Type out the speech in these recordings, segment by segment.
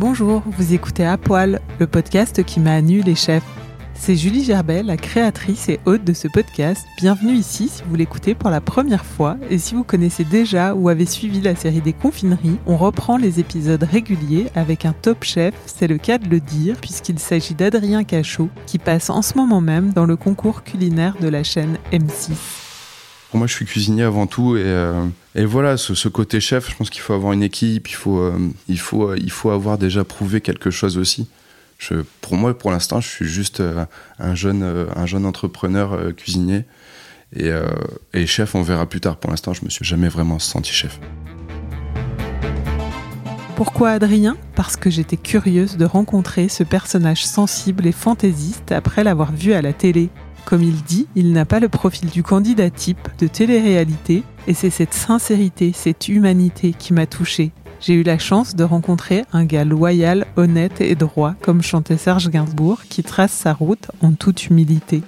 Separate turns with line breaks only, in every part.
Bonjour, vous écoutez À Poil, le podcast qui m'a nu les chefs. C'est Julie Gerbet, la créatrice et hôte de ce podcast. Bienvenue ici si vous l'écoutez pour la première fois et si vous connaissez déjà ou avez suivi la série des confineries, on reprend les épisodes réguliers avec un top chef, c'est le cas de le dire puisqu'il s'agit d'Adrien Cachot qui passe en ce moment même dans le concours culinaire de la chaîne M6.
Pour moi, je suis cuisinier avant tout et, euh, et voilà, ce, ce, côté chef, je pense qu'il faut avoir une équipe, il faut, euh, il faut, euh, il faut avoir déjà prouvé quelque chose aussi. Je, pour moi, pour l'instant, je suis juste un jeune, un jeune entrepreneur cuisinier et, et, chef, on verra plus tard. Pour l'instant, je me suis jamais vraiment senti chef.
Pourquoi Adrien? Parce que j'étais curieuse de rencontrer ce personnage sensible et fantaisiste après l'avoir vu à la télé. Comme il dit, il n'a pas le profil du candidat type de télé-réalité, et c'est cette sincérité, cette humanité qui m'a touchée. J'ai eu la chance de rencontrer un gars loyal, honnête et droit, comme chantait Serge Gainsbourg, qui trace sa route en toute humilité.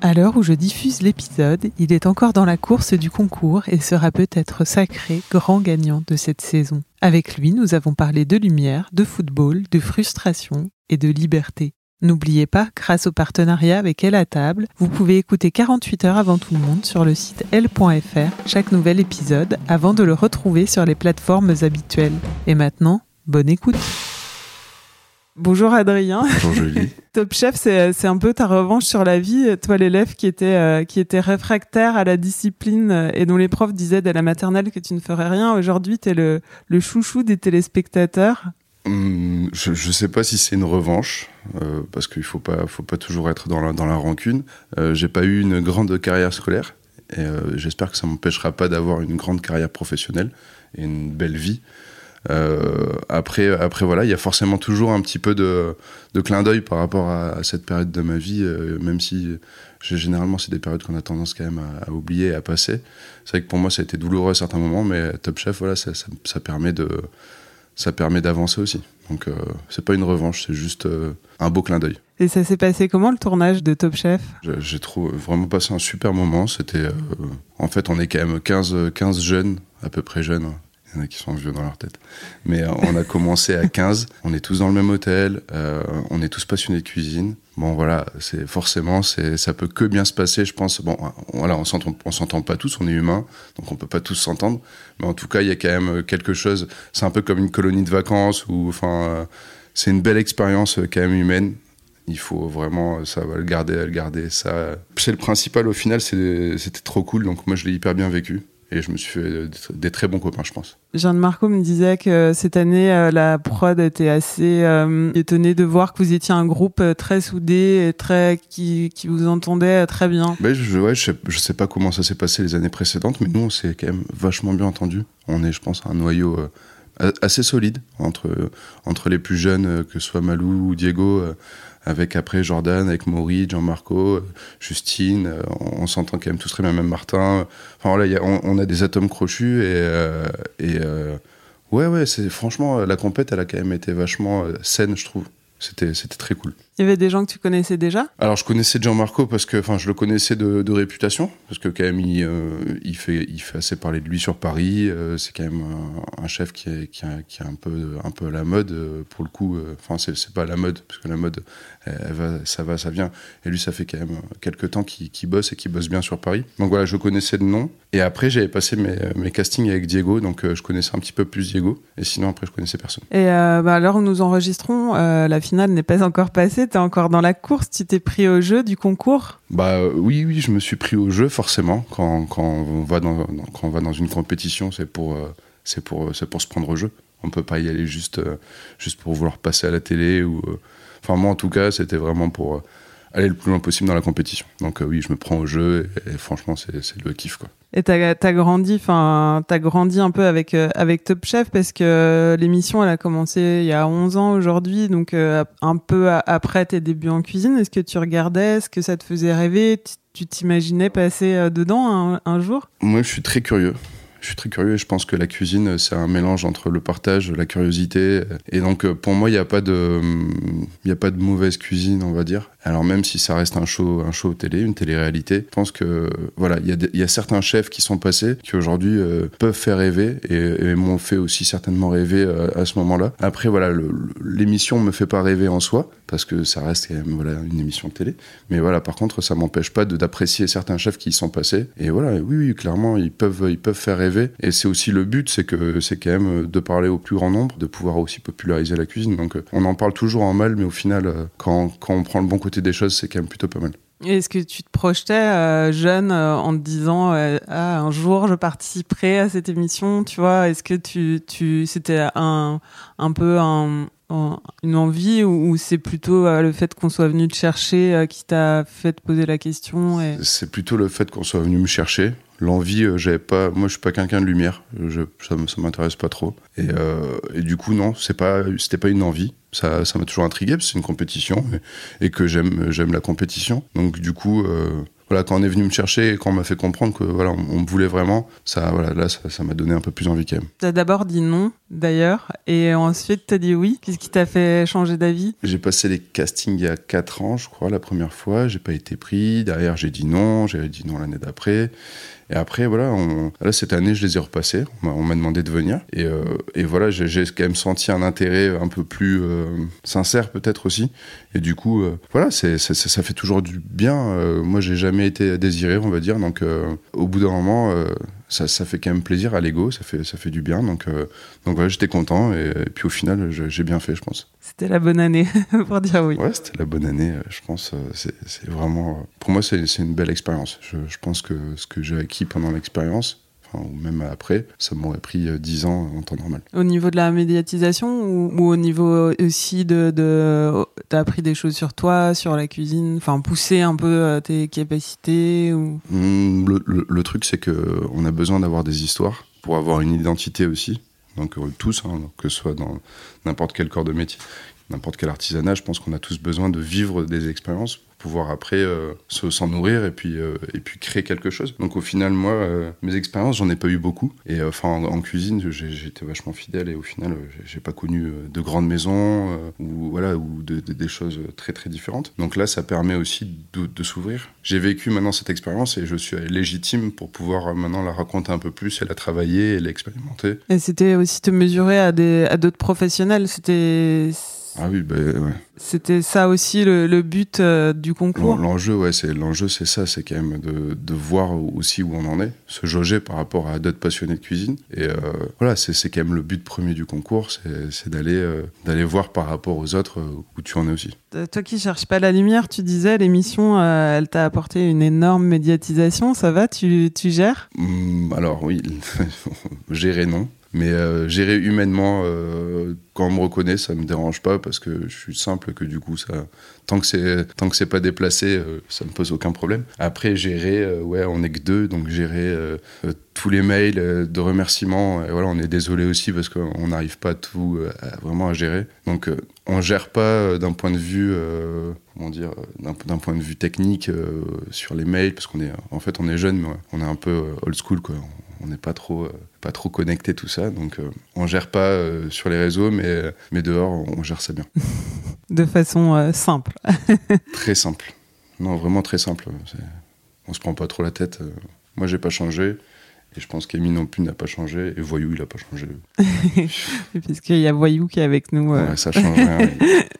À l'heure où je diffuse l'épisode, il est encore dans la course du concours et sera peut-être sacré grand gagnant de cette saison. Avec lui, nous avons parlé de lumière, de football, de frustration et de liberté. N'oubliez pas, grâce au partenariat avec Elle à table, vous pouvez écouter 48 heures avant tout le monde sur le site L.fr chaque nouvel épisode avant de le retrouver sur les plateformes habituelles. Et maintenant, bonne écoute. Bonjour Adrien.
Bonjour Julie.
Top Chef, c'est un peu ta revanche sur la vie. Toi, l'élève qui était euh, qui était réfractaire à la discipline euh, et dont les profs disaient dès la maternelle que tu ne ferais rien. Aujourd'hui, tu es le, le chouchou des téléspectateurs.
Hum, je, je sais pas si c'est une revanche euh, parce qu'il pas faut pas toujours être dans la rancune. Euh, J'ai pas eu une grande carrière scolaire et euh, j'espère que ça m'empêchera pas d'avoir une grande carrière professionnelle et une belle vie. Euh, après voilà, il y a forcément toujours un petit peu de clin d'œil par rapport à, cette période de ma vie, même si généralement c'est des périodes qu'on a tendance quand même à, oublier, à passer. C'est vrai que pour moi ça a été douloureux à certains moments, mais Top Chef voilà, ça permet de ça permet d'avancer aussi. Donc euh, c'est pas une revanche, c'est juste euh, un beau clin d'œil.
Et ça s'est passé comment le tournage de Top Chef?
J'ai trouvé vraiment passé un super moment. C'était euh, en fait on est quand même 15 15 jeunes à peu près jeunes. Il y en a qui sont vieux dans leur tête. Mais euh, on a commencé à 15. On est tous dans le même hôtel. Euh, on est tous passionnés de cuisine. Bon, voilà, c'est forcément, c'est, ça peut que bien se passer, je pense. Bon, voilà, on s'entend, on s'entend pas tous, on est humains, donc on peut pas tous s'entendre. Mais en tout cas, il y a quand même quelque chose. C'est un peu comme une colonie de vacances ou, enfin, euh, c'est une belle expérience quand même humaine. Il faut vraiment, ça va le garder, le garder. Ça, c'est le principal au final. c'était trop cool, donc moi je l'ai hyper bien vécu et je me suis fait des très bons copains, je pense.
Jean de Marco me disait que cette année, euh, la prod était assez euh, étonnée de voir que vous étiez un groupe euh, très soudé et très qui, qui vous entendait très bien.
Ben, je, ouais, je, sais, je sais pas comment ça s'est passé les années précédentes, mais nous, on s'est quand même vachement bien entendu. On est, je pense, un noyau euh, assez solide entre, entre les plus jeunes, que ce soit Malou ou Diego avec après Jordan, avec Maury, Gianmarco, Justine, on, on s'entend quand même tous très bien, même Martin. Enfin voilà, y a, on, on, a des atomes crochus et, euh, et euh, ouais, ouais, c'est franchement la compète, elle a quand même été vachement saine, je trouve. C'était c'était très cool.
Il y avait des gens que tu connaissais déjà?
Alors je connaissais Gianmarco parce que, enfin, je le connaissais de, de réputation parce que quand même il, euh, il fait il fait assez parler de lui sur Paris. Euh, c'est quand même un, un chef qui est qui qui un peu un peu la mode euh, pour le coup. euh, Enfin c'est c'est pas la mode parce que la mode elle, va ça va ça vient. Et lui ça fait quand même quelques temps qu'il bosse et qu'il bosse bien sur Paris. Donc voilà je connaissais de nom. Et après j'avais passé mes mes castings avec Diego donc euh, je connaissais un petit peu plus Diego. Et sinon après je connaissais personne.
Et euh, bah, où nous enregistrons, euh, la finale n'est pas encore passée. T'es encore dans la course. Tu t'es pris au jeu du concours?
Bah euh, oui, oui, je me suis pris au jeu forcément. Quand, quand on va dans, dans- quand on va dans une compétition, c'est pour, euh, c'est pour, se prendre au jeu. On peut pas y aller juste, euh, juste pour vouloir passer à la télé ou. Enfin moi en tout cas, c'était vraiment pour euh, aller le plus loin possible dans la compétition. Donc euh, oui, je me prends au jeu et, et franchement c'est, le kiff quoi.
Et t'as as grandi, enfin, t'as grandi un peu avec euh, avec Top Chef parce que l'émission elle a commencé il y a 11 ans aujourd'hui, donc un peu a- après tes débuts en cuisine. Est-ce que tu regardais, est-ce que ça te faisait rêver? Tu- t'imaginais passer dedans un, un jour?
Moi, je suis très curieux. Suis très curieux et je pense que la cuisine, c'est un mélange entre le partage, la curiosité. Et donc, euh, pour moi, il n'y a pas de, il y a pas de mauvaise cuisine, on va dire. Alors, même si ça reste un show, un show télé, une télé-réalité, je pense que, voilà, il y a, certains chefs qui sont passés, qui aujourd'hui euh, peuvent faire rêver et, m'ont fait aussi certainement rêver euh, à ce moment-là. Après, voilà, l'émission me fait pas rêver en soi, parce que ça reste quand même, voilà, une émission de télé. Mais voilà, par contre, ça m'empêche pas d'apprécier certains chefs qui y sont passés. Et voilà, oui, oui, clairement, ils peuvent, ils peuvent faire rêver. Et c'est aussi le but, c'est que c'est quand même de parler au plus grand nombre, de pouvoir aussi populariser la cuisine. Donc, euh, on en parle toujours en mal, mais au final, euh, quand, quand on prend le bon côté des choses, c'est quand même plutôt pas mal.
Est-ce que tu te projetais euh, jeune en te disant ah un jour je participerai à cette émission, tu vois? Est-ce que tu tu c'était un un peu un, un- une envie ou, c'est plutôt euh, le fait qu'on soit venu te chercher euh, qui t'a fait te poser la question.
C'est plutôt le fait qu'on soit venu me chercher. L'envie, euh, j'avais pas. Moi, je suis pas quelqu'un de lumière. Ça, ça m'intéresse pas trop. Et, du coup, non, c'est pas, c'était pas une envie. Ça, m'a toujours intrigué parce que c'est une compétition et, et que j'aime, j'aime la compétition. Donc, du coup, voilà, quand on est venu me chercher et quand on m'a fait comprendre que voilà, on, on me voulait vraiment, ça, voilà, là, ça, ça m'a donné un peu plus envie quand même.
T'as d'abord dit non d'ailleurs et ensuite t'as dit oui. Qu'est-ce qui t'a fait changer d'avis?
J'ai passé les castings il y a 4 ans, je crois, la première fois. J'ai pas été pris. Derrière, j'ai dit non. J'ai dit non l'année d'après. Et après, voilà, là, cette année, je les ai repassés. On m'a- demandé de venir. Et, euh, et voilà, j'ai quand même senti un intérêt un peu plus euh, sincère, peut-être aussi. Et du coup, euh, voilà, c'est- ça, fait toujours du bien. Moi, j'ai jamais été désiré, on va dire. Donc, au bout d'un moment, ça, ça fait quand même plaisir à l'ego. Ça fait, ça fait du bien. Donc, euh, donc voilà, j'étais content. Et, et puis, au final, j'ai bien fait, je pense.
C'était la bonne année pour dire oui.
Ouais, c'était la bonne année, euh, je pense. euh, C'est vraiment. Pour moi, c'est c'est une belle expérience. Je, je pense que ce que j'ai acquis pendant l'expérience, enfin, ou même après, ça m'aurait pris euh, 10 ans en temps normal.
Au niveau de la médiatisation ou, ou au niveau aussi de, de t'as appris des choses sur toi, sur la cuisine, enfin pousser un peu euh, tes capacités ou?
Hum, Le, le- le truc, c'est que on a besoin d'avoir des histoires pour avoir une identité aussi. Donc, euh, tous, hein, que ce soit dans n'importe quel corps de métier, n'importe quel artisanat, je pense qu'on a tous besoin de vivre des expériences pouvoir après euh, se- s'en nourrir et puis, euh, et puis créer quelque chose. Donc au final, moi, euh, mes expériences, j'en ai pas eu beaucoup. Et enfin, en, cuisine, été vachement fidèle et au final, j'ai- pas connu de grandes maisons ou voilà ou de- de- des choses très très différentes. Donc là, ça permet aussi de, s'ouvrir. J'ai vécu maintenant cette expérience et je suis légitime pour pouvoir maintenant la raconter un peu plus et la travailler et l'expérimenter.
et c'était aussi te mesurer à des à d'autres professionnels. C'était
Ah oui, ben ouais.
c'était ça aussi le, le but euh, du concours?
L'enjeu, ouais, c'est l'enjeu, c'est ça, c'est quand même de, de voir aussi où on en est, se jauger par rapport à d'autres passionnés de cuisine. Et euh, voilà, c'est quand même le but premier du concours, c'est d'aller euh, d'aller voir par rapport aux autres où tu en es aussi.
Toi qui cherches pas la lumière, tu disais l'émission, elle t'a apporté une énorme médiatisation. Ça va, tu tu gères?
Hum, alors oui, gérer non. Mais euh, gérer humainement, euh, quand on me reconnaît, ça me dérange pas parce que je suis simple, que du coup, ça, tant que c'est tant pas déplacé, euh, ça me pose aucun problème. Après, gérer, euh, ouais, on est que deux, donc gérer tous les mails de remerciements, et voilà, on est désolé aussi parce qu'on n'arrive pas tout vraiment à gérer. Donc, on gère pas d'un point de vue, comment dire, d'un point de vue technique sur les mails parce qu'on est, en fait, on est jeune, mais on est un peu old school, quoi n'est pas trop euh, pas trop connecté tout ça donc euh, on gère pas euh, sur les réseaux mais mais dehors on gère ça bien
de façon simple.
très simple. Non, vraiment très simple. On se prend pas trop la tête. Moi, j'ai pas changé. Et je pense qu'Amy non plus n'a pas changé. Et Voyou, il a pas changé.
Puisqu'il y a Voyou qui est avec nous.
Ouais, ça change rien.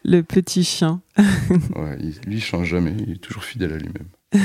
Le petit chien.
ouais, lui, il change jamais. Il est toujours fidèle à lui-même.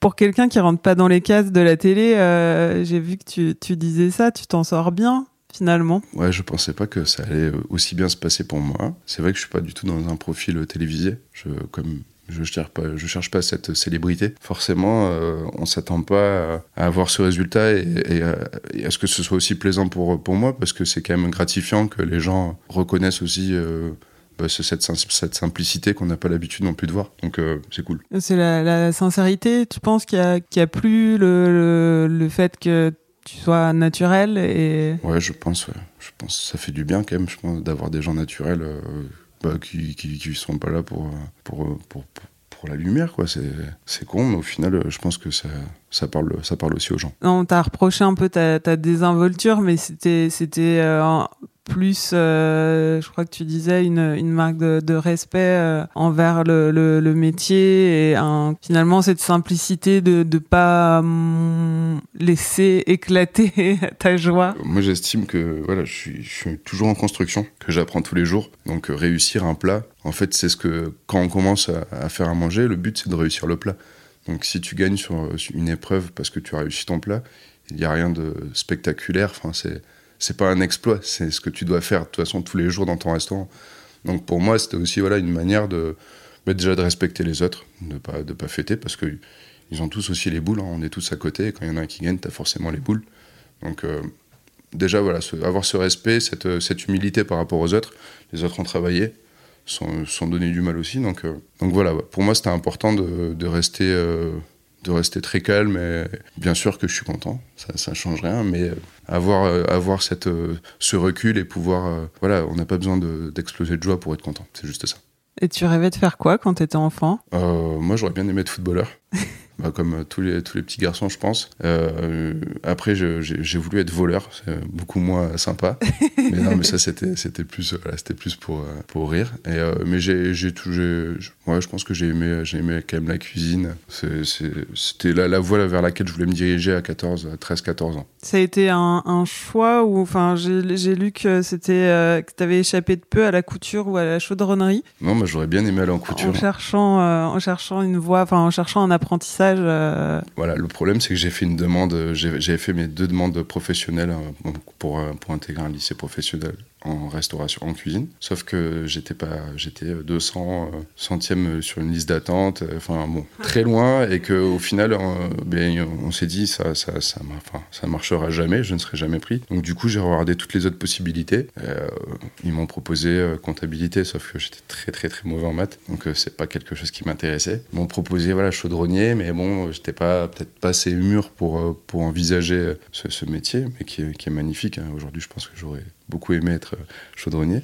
Pour quelqu'un qui rentre pas dans les cases de la télé, euh, j'ai vu que tu, tu disais ça, tu t'en sors bien finalement.
Ouais, je pensais pas que ça allait aussi bien se passer pour moi. C'est vrai que je suis pas du tout dans un profil télévisé. Je, comme je cherche pas, je cherche pas cette célébrité. Forcément, euh, on s'attend pas à, avoir ce résultat et, à, ce que ce soit aussi plaisant pour pour moi parce que c'est quand même gratifiant que les gens reconnaissent aussi. Euh, bah, cette, cette, simplicité qu'on n'a pas l'habitude non plus de voir. Donc euh, c'est cool.
C'est la, sincérité, tu penses qu'il y, a plus le, le, fait que tu sois naturel et...
Ouais, je pense, je pense ça fait du bien quand même, je pense, d'avoir des gens naturels euh, bah, qui, qui, sont pas là pour, pour, pour, pour la lumière, quoi. C'est con, mais au final, je pense que ça, ça, parle, ça parle aussi aux gens.
On t'a reproché un peu ta, ta désinvolture, mais c'était euh, plus, euh, je crois que tu disais, une, marque de, respect euh, envers le, métier et finalement cette simplicité de ne pas hum, laisser éclater ta joie.
Moi j'estime que voilà, je suis, toujours en construction, que j'apprends tous les jours. Donc euh, réussir un plat, en fait c'est ce que quand on commence à, à faire à manger, le but c'est de réussir le plat. Donc si tu gagnes sur une épreuve parce que tu as réussi ton plat, il n'y a rien de spectaculaire. Enfin, c'est c'est pas un exploit, c'est ce que tu dois faire de toute façon tous les jours dans ton restaurant. Donc pour moi, c'était aussi voilà une manière de bah, déjà de respecter les autres, de pas de pas fêter parce que ils ont tous aussi les boules. Hein. on est tous à côté. Et quand il y en a un qui gagne, t'as forcément les boules. Donc euh, déjà voilà, avoir ce respect, cette, cette humilité par rapport aux autres. Les autres ont travaillé, sont, sont donné du mal aussi. Donc euh, donc voilà, pour moi c'était important de, de rester euh, de rester très calme. Et bien sûr que je suis content, ça ne change rien, mais avoir, euh, avoir cette, euh, ce recul et pouvoir. Euh, voilà, on n'a pas besoin d'exploser de, joie pour être content, c'est juste ça.
Et tu rêvais de faire quoi quand tu étais enfant
Moi, j'aurais bien aimé être footballeur. Bah, comme euh, tous les, tous les petits garçons, je pense. Euh, après, j'ai voulu être voleur, c'est beaucoup moins sympa. mais non, mais ça, c'était plus, voilà, plus pour, euh, pour rire. Et, euh, mais j'ai tout. Ouais, je pense que j'ai aimé, aimé quand même la cuisine. C'était la, la voie vers laquelle je voulais me diriger à 14, 13-14 ans.
Ça a été un, un choix ou enfin j'ai lu que c'était que tu avais échappé de peu à la couture ou à la chaudronnerie.
Non, mais j'aurais bien aimé aller en couture.
En cherchant, en cherchant une voie, enfin en cherchant un apprentissage euh,
voilà, le problème, c'est que j'ai fait une demande, j'ai fait mes deux demandes professionnelles euh, euh, pour intégrer un lycée professionnel en restauration, en cuisine. Sauf que j'étais pas, j'étais 200 centièmes sur une liste d'attente, enfin bon, très loin, et que au final, ben, on s'est dit ça, ça, ça, enfin, ça marchera jamais, je ne serai jamais pris. Donc du coup, j'ai regardé toutes les autres possibilités. ils m'ont proposé comptabilité, sauf que j'étais très très très mauvais en maths, donc c'est pas quelque chose qui m'intéressait. Ils m'ont proposé voilà chaudronnier, mais bon, j'étais pas peut-être pas assez mûr pour, euh, pour envisager ce, métier, mais qui est, qui est magnifique. Hein. Aujourd'hui, je pense que j'aurais beaucoup aimé être chaudronnier.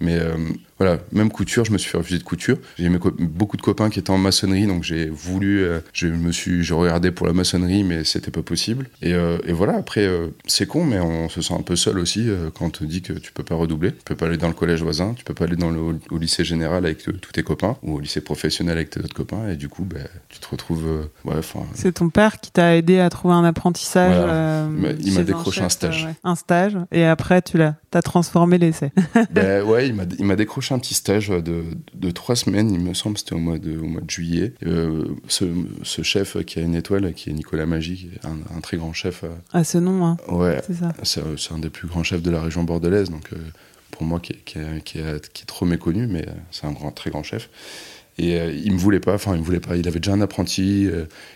Mais euh, voilà, même couture, je me suis fait refuser de couture. J'ai beaucoup de copains qui étaient en maçonnerie, donc j'ai voulu, euh, je me suis, j'ai regardé pour la maçonnerie, mais c'était pas possible. Et, euh, et voilà, après, euh, c'est con, mais on se sent un peu seul aussi quand on te dit que tu peux pas redoubler. Tu peux pas aller dans le collège voisin, tu peux pas aller dans le, au lycée général avec tous tes copains, ou au lycée professionnel avec tes autres copains, et du coup, ben, tu te retrouves. ouais,
c'est ton père qui t'a aidé à trouver un apprentissage.
il m'a décroché un, stage.
Un stage, et après, tu l'as, t'as transformé l'essai.
ben ouais, il m'a décroché un petit stage de, de trois semaines, il me semble, c'était au mois de, au mois de juillet. Euh, ce, ce, chef qui a une étoile, qui est Nicolas Magie, un, un très grand chef. Euh,
ah, ce nom, hein.
Ouais, c'est C'est un des plus grands chefs de la région bordelaise, donc euh, pour moi qui, qui, qui, est, qui, est, trop méconnu, mais c'est un grand, très grand chef. Et il me voulait pas, enfin il me voulait pas, il avait déjà un apprenti,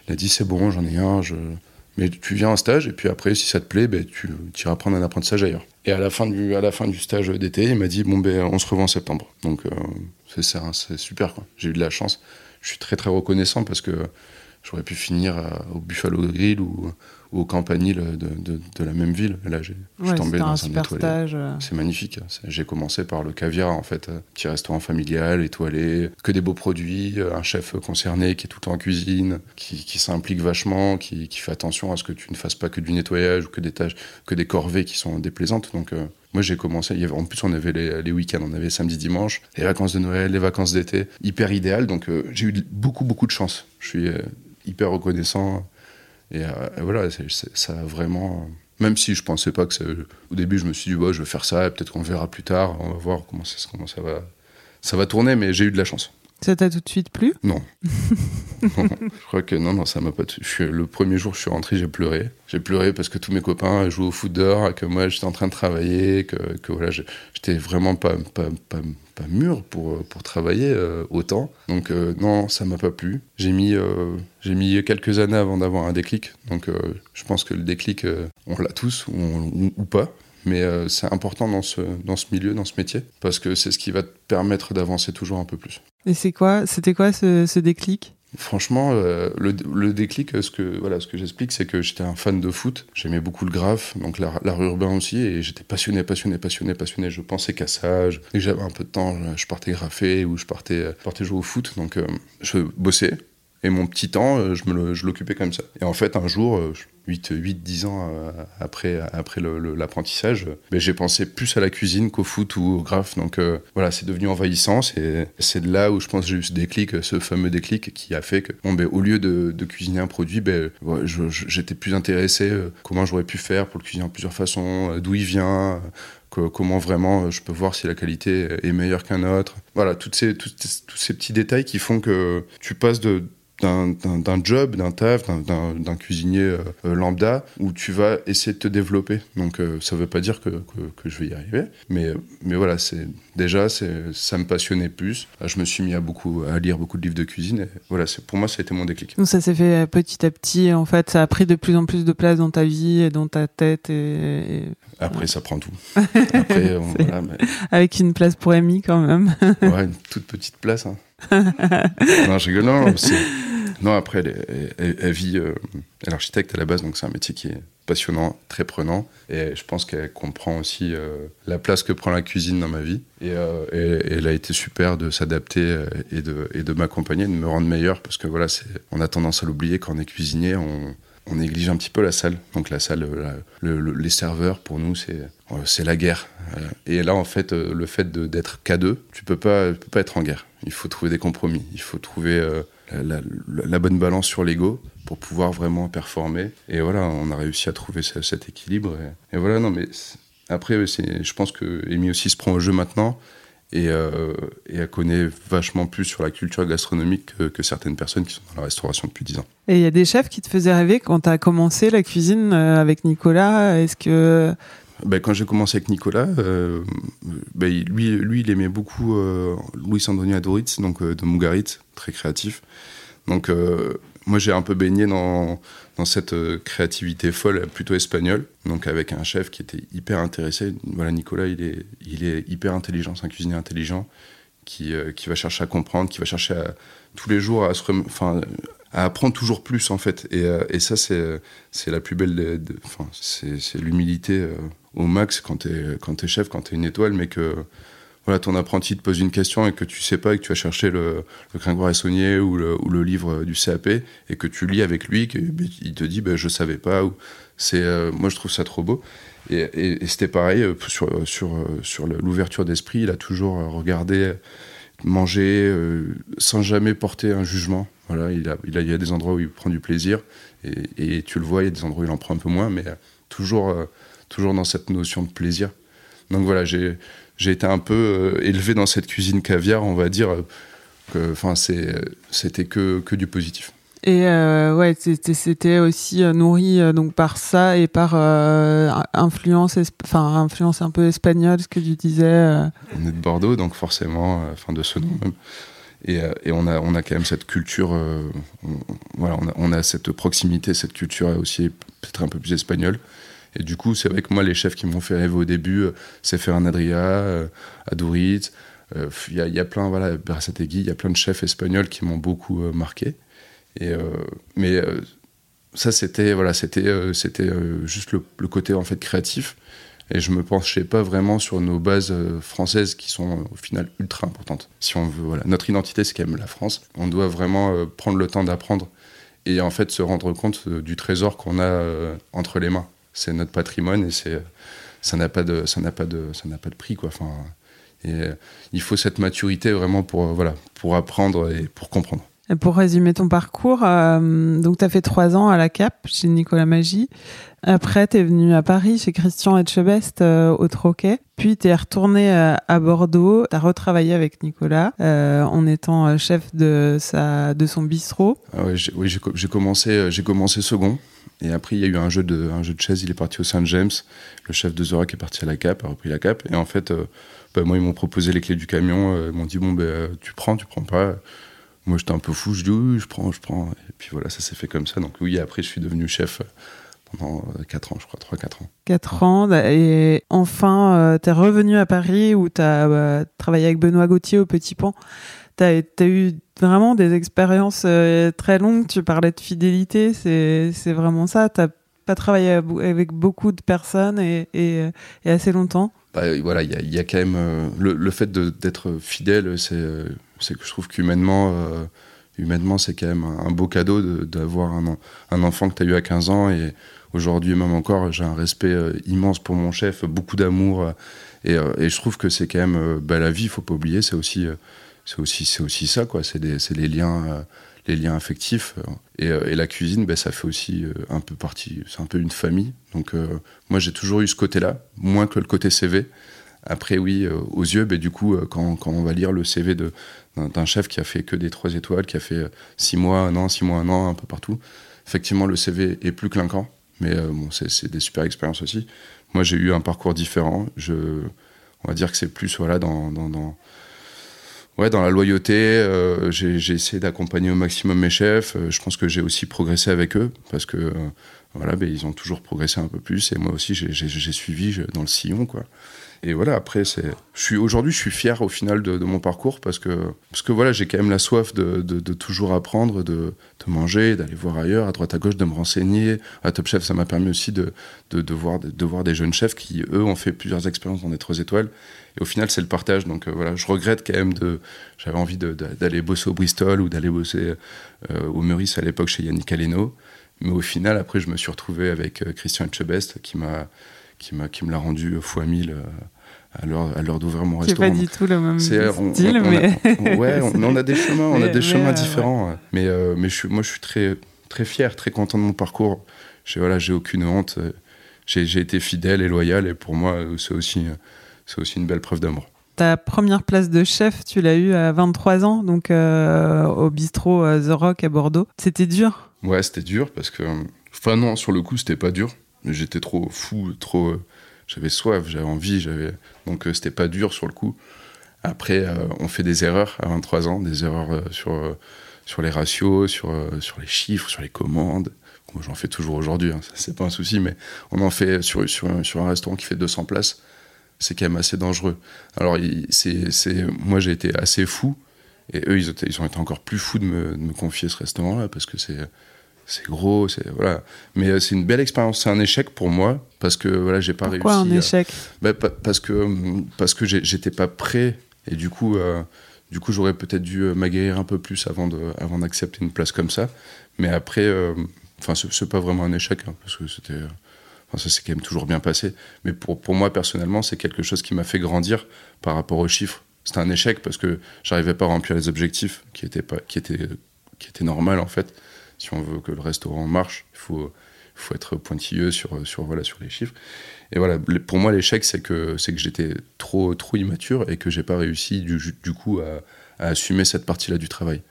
il a dit c'est bon, j'en ai un, je mais tu viens en stage et puis après, si ça te plaît, ben, tu iras prendre un apprentissage ailleurs. Et à la fin du, à la fin du stage d'été, il m'a dit bon ben on se revoit en septembre. Donc euh, c'est c'est super. J'ai eu de la chance. Je suis très très reconnaissant parce que j'aurais pu finir au Buffalo Grill ou, au campanile de, de, de, la même ville. Là, j'ai
ouais, tombé dans un, super stage.
C'est magnifique. J'ai commencé par le caviar, en fait, petit restaurant familial, étoilé, que des beaux produits, un chef concerné qui est tout le temps en cuisine, qui, qui s'implique vachement, qui, qui, fait attention à ce que tu ne fasses pas que du nettoyage ou que des tâches, que des corvées qui sont déplaisantes. Donc, euh, moi, j'ai commencé. Il y avait, en plus, on avait les, les week-ends, on avait samedi, dimanche, les vacances de Noël, les vacances d'été, hyper idéal. Donc, euh, j'ai eu beaucoup, beaucoup de chance. Je suis euh, hyper reconnaissant et, euh, voilà, ça a vraiment. Même si je pensais pas que c'est. Au début, je me suis dit, ouais, je vais faire ça, peut-être qu'on verra plus tard, on va voir comment ça, comment ça, va, ça va tourner, mais j'ai eu de la chance.
Ça t'a tout de suite plu?
Non. Je crois que non, non, ça m'a pas. Je le premier jour, je suis rentré, j'ai pleuré. J'ai pleuré parce que tous mes copains jouaient au foot dehors, que moi, j'étais en train de travailler, que, que voilà, j'étais vraiment pas, pas, pas, pas, mûr pour, pour travailler euh, autant. Donc, euh, non, ça m'a pas plu. J'ai mis, euh, j'ai mis quelques années avant d'avoir un déclic. Donc, je pense que le déclic, on l'a tous ou, ou pas. Mais euh, c'est important dans ce, dans ce milieu, dans ce métier, parce que c'est ce qui va te permettre d'avancer toujours un peu plus.
Et c'est quoi, c'était quoi ce, ce déclic?
Franchement, euh, le, le, déclic, ce que voilà, ce que j'explique, c'est que j'étais un fan de foot. J'aimais beaucoup le graphe, donc l'art urbain aussi, et j'étais passionné, passionné, passionné, passionné. Je pensais qu'à ça. Je, que j'avais un peu de temps, je partais graffer ou je partais, partais jouer au foot. Donc, euh, je bossais. Et mon petit temps, je me je l'occupais comme ça. Et en fait, un jour, 8, 8 10 ans euh, après, après l'apprentissage, ben, j'ai pensé plus à la cuisine qu'au foot ou au graphe. Donc euh, voilà, c'est devenu envahissant. C'est de là où je pense que j'ai eu ce déclic, ce fameux déclic qui a fait que, bon, ben, au lieu de, de cuisiner un produit, ben, j'étais plus intéressé euh, comment j'aurais pu faire pour le cuisiner en plusieurs façons, d'où il vient, comment vraiment je peux voir si la qualité est meilleure qu'un autre. Voilà, toutes ces, tous ces petits détails qui font que tu passes de d'un job, d'un taf, d'un cuisinier euh, euh, lambda, où tu vas essayer de te développer. Donc euh, ça ne veut pas dire que, que, je vais y arriver, mais, mais voilà, c'est déjà ça me passionnait plus. Je me suis mis à, beaucoup, à lire beaucoup de livres de cuisine, et voilà, pour moi ça a été mon déclic.
Donc ça s'est fait petit à petit, en fait, ça a pris de plus en plus de place dans ta vie et dans ta tête. Et,
Après, ça prend tout. Après,
Avec une place pour Amy quand même.
ouais, une toute petite place. Hein. non, je rigole. Non, non après, elle, vit. Euh, elle est architecte à la base, donc c'est un métier qui est passionnant, très prenant. Et je pense qu'elle comprend aussi euh, la place que prend la cuisine dans ma vie. Euh, et, elle a été super de s'adapter et de, et de m'accompagner, de me rendre meilleur. Parce que voilà, on a tendance à l'oublier quand on est cuisinier. On, on néglige un petit peu la salle. Donc la salle, les serveurs, pour nous, c'est la guerre. Et là, en fait, le fait d'être K2, tu peux peux pas être en guerre. Il faut trouver des compromis. Il faut trouver euh, la, bonne balance sur l'ego pour pouvoir vraiment performer. Et voilà, on a réussi à trouver cet équilibre. Et, voilà, non, mais après, je pense que Amy aussi se prend au jeu maintenant. Et, euh, et, elle connaît vachement plus sur la culture gastronomique que, certaines personnes qui sont dans la restauration depuis 10 ans.
Et il y a des chefs qui te faisaient rêver quand tu as commencé la cuisine euh, avec Nicolas? Est-ce que
ben, quand j'ai commencé avec Nicolas, euh, ben, lui, lui, il aimait beaucoup euh, Luis Antonio Adoritz, donc euh, de Mugarit, très créatif. Donc, euh, moi, j'ai un peu baigné dans, dans cette créativité folle, plutôt espagnole, donc avec un chef qui était hyper intéressé. Voilà, Nicolas, il est, il est hyper intelligent, c'est un cuisinier intelligent qui, qui va chercher à comprendre, qui va chercher tous les jours à se, enfin, à apprendre toujours plus en fait. Et, et ça, c'est, c'est la plus belle, enfin, c'est, l'humilité au max quand t'es quand chef, quand t'es une étoile, mais que voilà, ton apprenti te pose une question et que tu sais pas et que tu as cherché le, le Gringoire et Saunier ou le, ou le, livre du CAP et que tu lis avec lui, qu'il te dit ben, je savais pas. Ou, c'est, euh, moi je trouve ça trop beau. Et, c'était pareil euh, sur, sur, euh, sur l'ouverture d'esprit. Il a toujours regardé, mangé sans jamais porter un jugement. Voilà, il, a, il, a, il y a des endroits où il prend du plaisir et, et, tu le vois, il y a des endroits où il en prend un peu moins, mais toujours toujours dans cette notion de plaisir. Donc voilà, j'ai été un peu euh, élevé dans cette cuisine caviar, on va dire. Euh, enfin, c'était que, que du positif.
Et euh, ouais, c'était aussi nourri donc par ça et par influence, enfin influence un peu espagnole, ce que tu disais.
On est de Bordeaux, donc forcément, enfin de ce nom même. Et, et, on a on a quand même cette culture, on, voilà, on a, cette proximité, cette culture aussi peut-être un peu plus espagnole. Et du coup, c'est vrai que moi, les chefs qui m'ont fait rêver au début, euh, c'est Ferran Adria, euh, euh, Il y, a plein, voilà, Berasategui, il y a plein de chefs espagnols qui m'ont beaucoup marqué. Et, mais ça, c'était voilà, c'était c'était juste le, le, côté en fait créatif. Et je me penchais pas vraiment sur nos bases françaises qui sont au final ultra importantes. Si on veut, voilà, notre identité, c'est quand même la France. On doit vraiment prendre le temps d'apprendre et en fait se rendre compte du trésor qu'on a entre les mains. C'est notre patrimoine et c'est ça n'a pas de ça n'a pas de ça n'a pas de prix quoi. Et euh, il faut cette maturité vraiment pour euh, voilà pour apprendre et pour comprendre.
Pour résumer ton parcours, euh, donc tu as fait trois ans à la CAP chez Nicolas Magie. Après, tu es venu à Paris chez Christian Etchebest au Troquet. Puis tu es retourné à Bordeaux. Tu as retravaillé avec Nicolas en étant chef de, sa, de son bistrot.
Ah oui, j'ai commencé, j'ai commencé second. Et après, il y a eu un jeu de, un jeu de chaises. Il est parti au Saint James. Le chef de Zora qui est parti à la Cap, a repris la Cap. Et en fait, euh, bah, moi, ils m'ont proposé les clés du camion. Euh, ils m'ont dit bon, ben, tu prends, tu prends pas. Moi, j'étais un peu fou. Je dis oui, je prends, je prends. Et puis voilà, ça s'est fait comme ça. Donc oui, après, je suis devenu chef euh, pendant 4 ans, je crois, 3-4 ans.
4 ans. Et enfin, tu es revenu à Paris où tu as travaillé avec Benoît Gauthier au Petit Pont. Tu as, eu vraiment des expériences très longues. Tu parlais de fidélité, c'est vraiment ça. Tu pas travaillé avec beaucoup de personnes et, et, assez longtemps
bah, Voilà, il y, a quand même. Euh, le, fait d'être fidèle, c'est que je trouve qu'humainement, euh, humainement, c'est quand même un, beau cadeau d'avoir un, un, enfant que tu as eu à 15 ans. Et aujourd'hui, même encore, j'ai un respect euh, immense pour mon chef, beaucoup d'amour. Et, et, je trouve que c'est quand même. Bah, la vie, il faut pas oublier, c'est aussi, c'est aussi, aussi ça, quoi. C'est les liens les liens affectifs. Euh, euh, et, la cuisine, ben, ça fait aussi euh, un peu partie, c'est un peu une famille. Donc moi, j'ai toujours eu ce côté-là, moins que le côté CV. Après, oui, aux yeux, du coup, quand, quand, on va lire le CV d'un chef qui a fait que des trois étoiles, qui a fait six mois, un an, six mois, un an, un peu partout, effectivement, le CV est plus clinquant. Mais bon, c'est des super expériences aussi. Moi, j'ai eu un parcours différent. Je, on va dire que c'est plus voilà, dans, dans, dans ouais, dans la loyauté, euh, j'ai essayé d'accompagner au maximum mes chefs. Euh, je pense que j'ai aussi progressé avec eux parce que euh, voilà, ben, ils ont toujours progressé un peu plus et moi aussi j'ai suivi dans le sillon quoi. Et voilà, après, c'est, aujourd'hui, je suis fier au final de, mon parcours parce que parce que voilà, j'ai quand même la soif de, de, toujours apprendre, de, manger, d'aller voir ailleurs, à droite à gauche, de me renseigner. À Top Chef, ça m'a permis aussi de, voir de voir des jeunes chefs qui eux ont fait plusieurs expériences dans des trois étoiles. Et au final, c'est le partage. Donc euh, voilà, je regrette quand même de, j'avais envie d'aller bosser au Bristol ou d'aller bosser euh, au Meurice à l'époque chez Yannick Aleno. Mais au final, après, je me suis retrouvé avec euh, Christian Etchebest qui m'a qui, qui me l'a rendu fois mille à l'heure d'ouvrir mon restaurant.
C'est pas du tout le même style,
on, mais... A, ouais, on, a des chemins, on a des chemins différents. Mais, euh, mais je, moi, je suis très, très fier, très content de mon parcours. J'ai voilà, j'ai aucune honte. J'ai été fidèle et loyal, et pour moi, c'est aussi, c'est aussi une belle preuve d'amour.
Ta première place de chef, tu l'as eue à 23 ans, donc euh, au bistrot euh, The Rock à Bordeaux. C'était dur?
Ouais, c'était dur parce que. Enfin, non, sur le coup, c'était pas dur. Mais j'étais trop fou, trop j'avais soif, j'avais envie, j'avais donc euh, c'était pas dur sur le coup. Après, euh, on fait des erreurs à 23 ans, des erreurs euh, sur sur les ratios, sur sur les chiffres, sur les commandes. Moi, j'en fais toujours aujourd'hui, hein, c'est pas un souci, mais on en fait sur, sur, sur un restaurant qui fait 200 places, c'est quand même assez dangereux. Alors, c'est, moi, j'ai été assez fou, et eux, ils, étaient, ils ont été encore plus fous de me, de me confier ce restaurant-là, parce que c'est, gros, c'est voilà. Mais c'est une belle expérience. C'est un échec pour moi parce que voilà, j'ai pas
Pourquoi réussi.
un
échec
bah, Parce que parce que j'étais pas prêt et du coup euh, du coup j'aurais peut-être dû euh, m'aguerrir un peu plus avant de avant d'accepter une place comme ça. Mais après, enfin c'est pas vraiment un échec hein, parce que c'était ça s'est quand même toujours bien passé. Mais pour pour moi personnellement, c'est quelque chose qui m'a fait grandir par rapport aux chiffres. C'était un échec parce que j'arrivais pas à remplir les objectifs qui étaient pas qui étaient qui étaient normal en fait si on veut que le restaurant marche, il faut, faut être pointilleux sur, sur, voilà, sur les chiffres. Et voilà, pour moi, l'échec, c'est que, c'est que j'étais trop, trop immature et que j'ai pas réussi, du, coup, à, assumer cette partie-là du travail.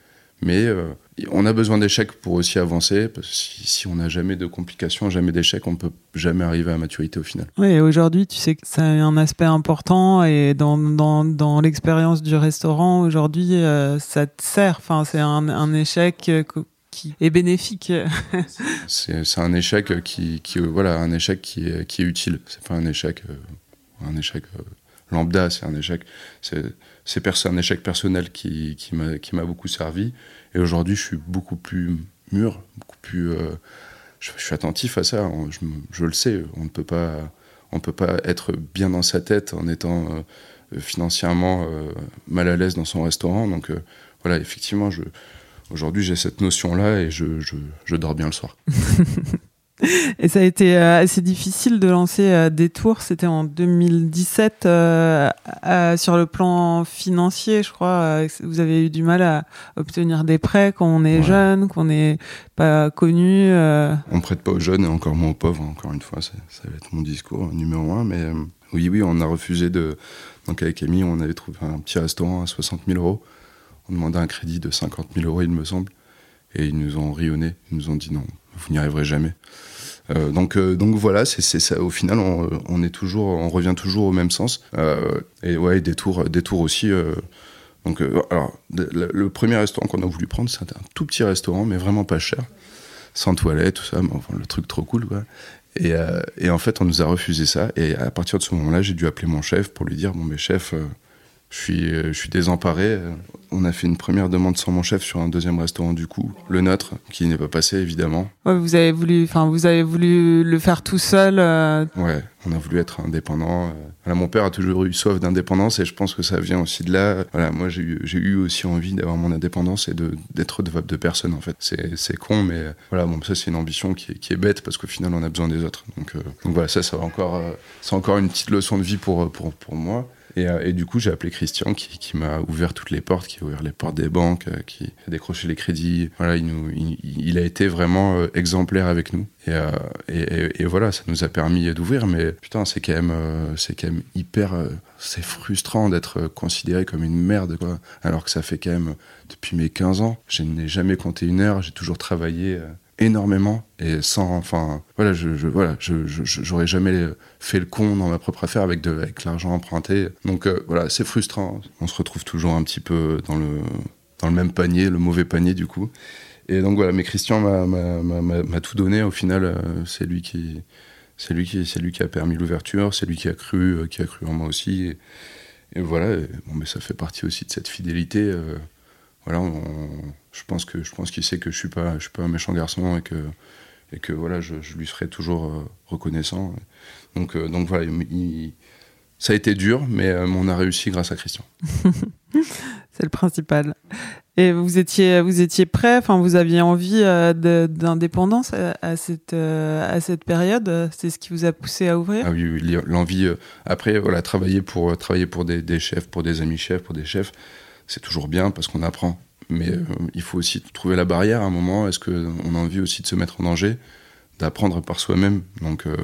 Mais euh, on a besoin d'échecs pour aussi avancer, parce que si, on n'a jamais de complications, jamais d'échecs, on ne peut jamais arriver à maturité au final.
Oui, aujourd'hui, tu sais que c'est un aspect important et dans, dans, dans l'expérience du restaurant, aujourd'hui, euh, ça te sert. Enfin, c'est un échec qui est bénéfique.
c'est un échec qui, qui, voilà, un échec qui est, qui est utile. C'est pas un échec, euh, un échec euh, lambda, c'est un échec. c'est un échec personnel qui, qui m'a beaucoup servi. Et aujourd'hui, je suis beaucoup plus mûr, beaucoup plus. Euh, je, suis attentif à ça. Je, je, le sais. On ne peut pas, on peut pas être bien dans sa tête en étant euh, financièrement euh, mal à l'aise dans son restaurant. Donc voilà, effectivement, aujourd'hui, j'ai cette notion-là et je, je, dors bien le soir.
Et ça a été euh, assez difficile de lancer euh, des tours. C'était en 2017 euh, sur le plan financier, je crois. vous avez eu du mal à obtenir des prêts quand on est jeune, qu'on n'est pas connu.
On prête pas aux jeunes et encore moins aux pauvres. Encore une fois, ça va être mon discours numéro un. Mais oui, oui, on a refusé de. Donc avec Amy, on avait trouvé un petit restaurant à 60 000 euros. On demandait un crédit de 50 000 euros, il me semble. Et ils nous ont rionné. Ils nous ont dit non, vous n'y arriverez jamais. Euh, donc, euh, donc voilà, c'est ça. Au final, on, est toujours, on revient toujours au même sens. Euh, et ouais, des tours, des tours aussi. donc, alors, le, premier restaurant qu'on a voulu prendre, c'était un tout petit restaurant, mais vraiment pas cher, sans toilette, tout ça. enfin, le truc trop cool, quoi. Et, et, en fait, on nous a refusé ça. Et à partir de ce moment-là, j'ai dû appeler mon chef pour lui dire Bon, mais chef, je suis, je suis désemparé on a fait une première demande sans mon chef sur un deuxième restaurant du coup, le nôtre, qui n'est pas passé évidemment.
vous avez voulu, enfin vous avez voulu le faire tout seul. Euh,
ouais, on a voulu être indépendant. Euh. Voilà, mon père a toujours eu soif d'indépendance et je pense que ça vient aussi de là. Voilà, moi j'ai eu, eu, aussi envie d'avoir mon indépendance et d'être redevable de personne en fait. C'est con, mais voilà, bon ça c'est une ambition qui est, qui est bête parce qu'au final on a besoin des autres. Donc, euh, donc voilà, ça, ça va encore, c'est encore une petite leçon de vie pour, pour, pour moi. Euh, et, du coup, j'ai appelé Christian qui, m'a ouvert toutes les portes, qui a ouvert les portes des banques, euh, qui a décroché les crédits. Voilà, il, a été vraiment euh, exemplaire avec nous. Et, voilà, ça nous a permis d'ouvrir. Mais putain, c'est quand même, quand même hyper, c'est frustrant d'être considéré comme une merde. Alors que ça fait quand même depuis mes 15 ans, je n'ai jamais compté une heure. J'ai toujours travaillé énormément et sans enfin voilà je, voilà je j'aurais jamais fait le con dans ma propre affaire avec avec l'argent emprunté. Donc euh, voilà c'est frustrant. On se retrouve toujours un petit peu dans le dans le même panier le mauvais panier du coup. Et donc voilà mais Christian m'a tout donné. Au final euh, c'est lui qui c'est lui qui c'est lui qui a permis l'ouverture c'est lui qui a cru euh, qui a cru en moi aussi. Et, voilà bon mais ça fait partie aussi de cette fidélité voilà je pense que je pense qu'il sait que je suis pas je suis pas un méchant garçon et que et que voilà je, lui serai toujours euh, reconnaissant. Donc euh, donc voilà ça a été dur mais euh, on a réussi grâce à Christian.
C'est le principal. Et vous étiez vous étiez prêt enfin vous aviez envie d'indépendance à, cette à cette période? C'est ce qui vous a poussé à ouvrir?
Ah oui, l'envie après voilà travailler pour travailler pour des, des chefs pour des amis chefs pour des chefs c'est toujours bien parce qu'on apprend mais euh, il faut aussi trouver la barrière à un moment. Est-ce qu'on a envie aussi de se mettre en danger, d'apprendre par soi-même? Donc, euh,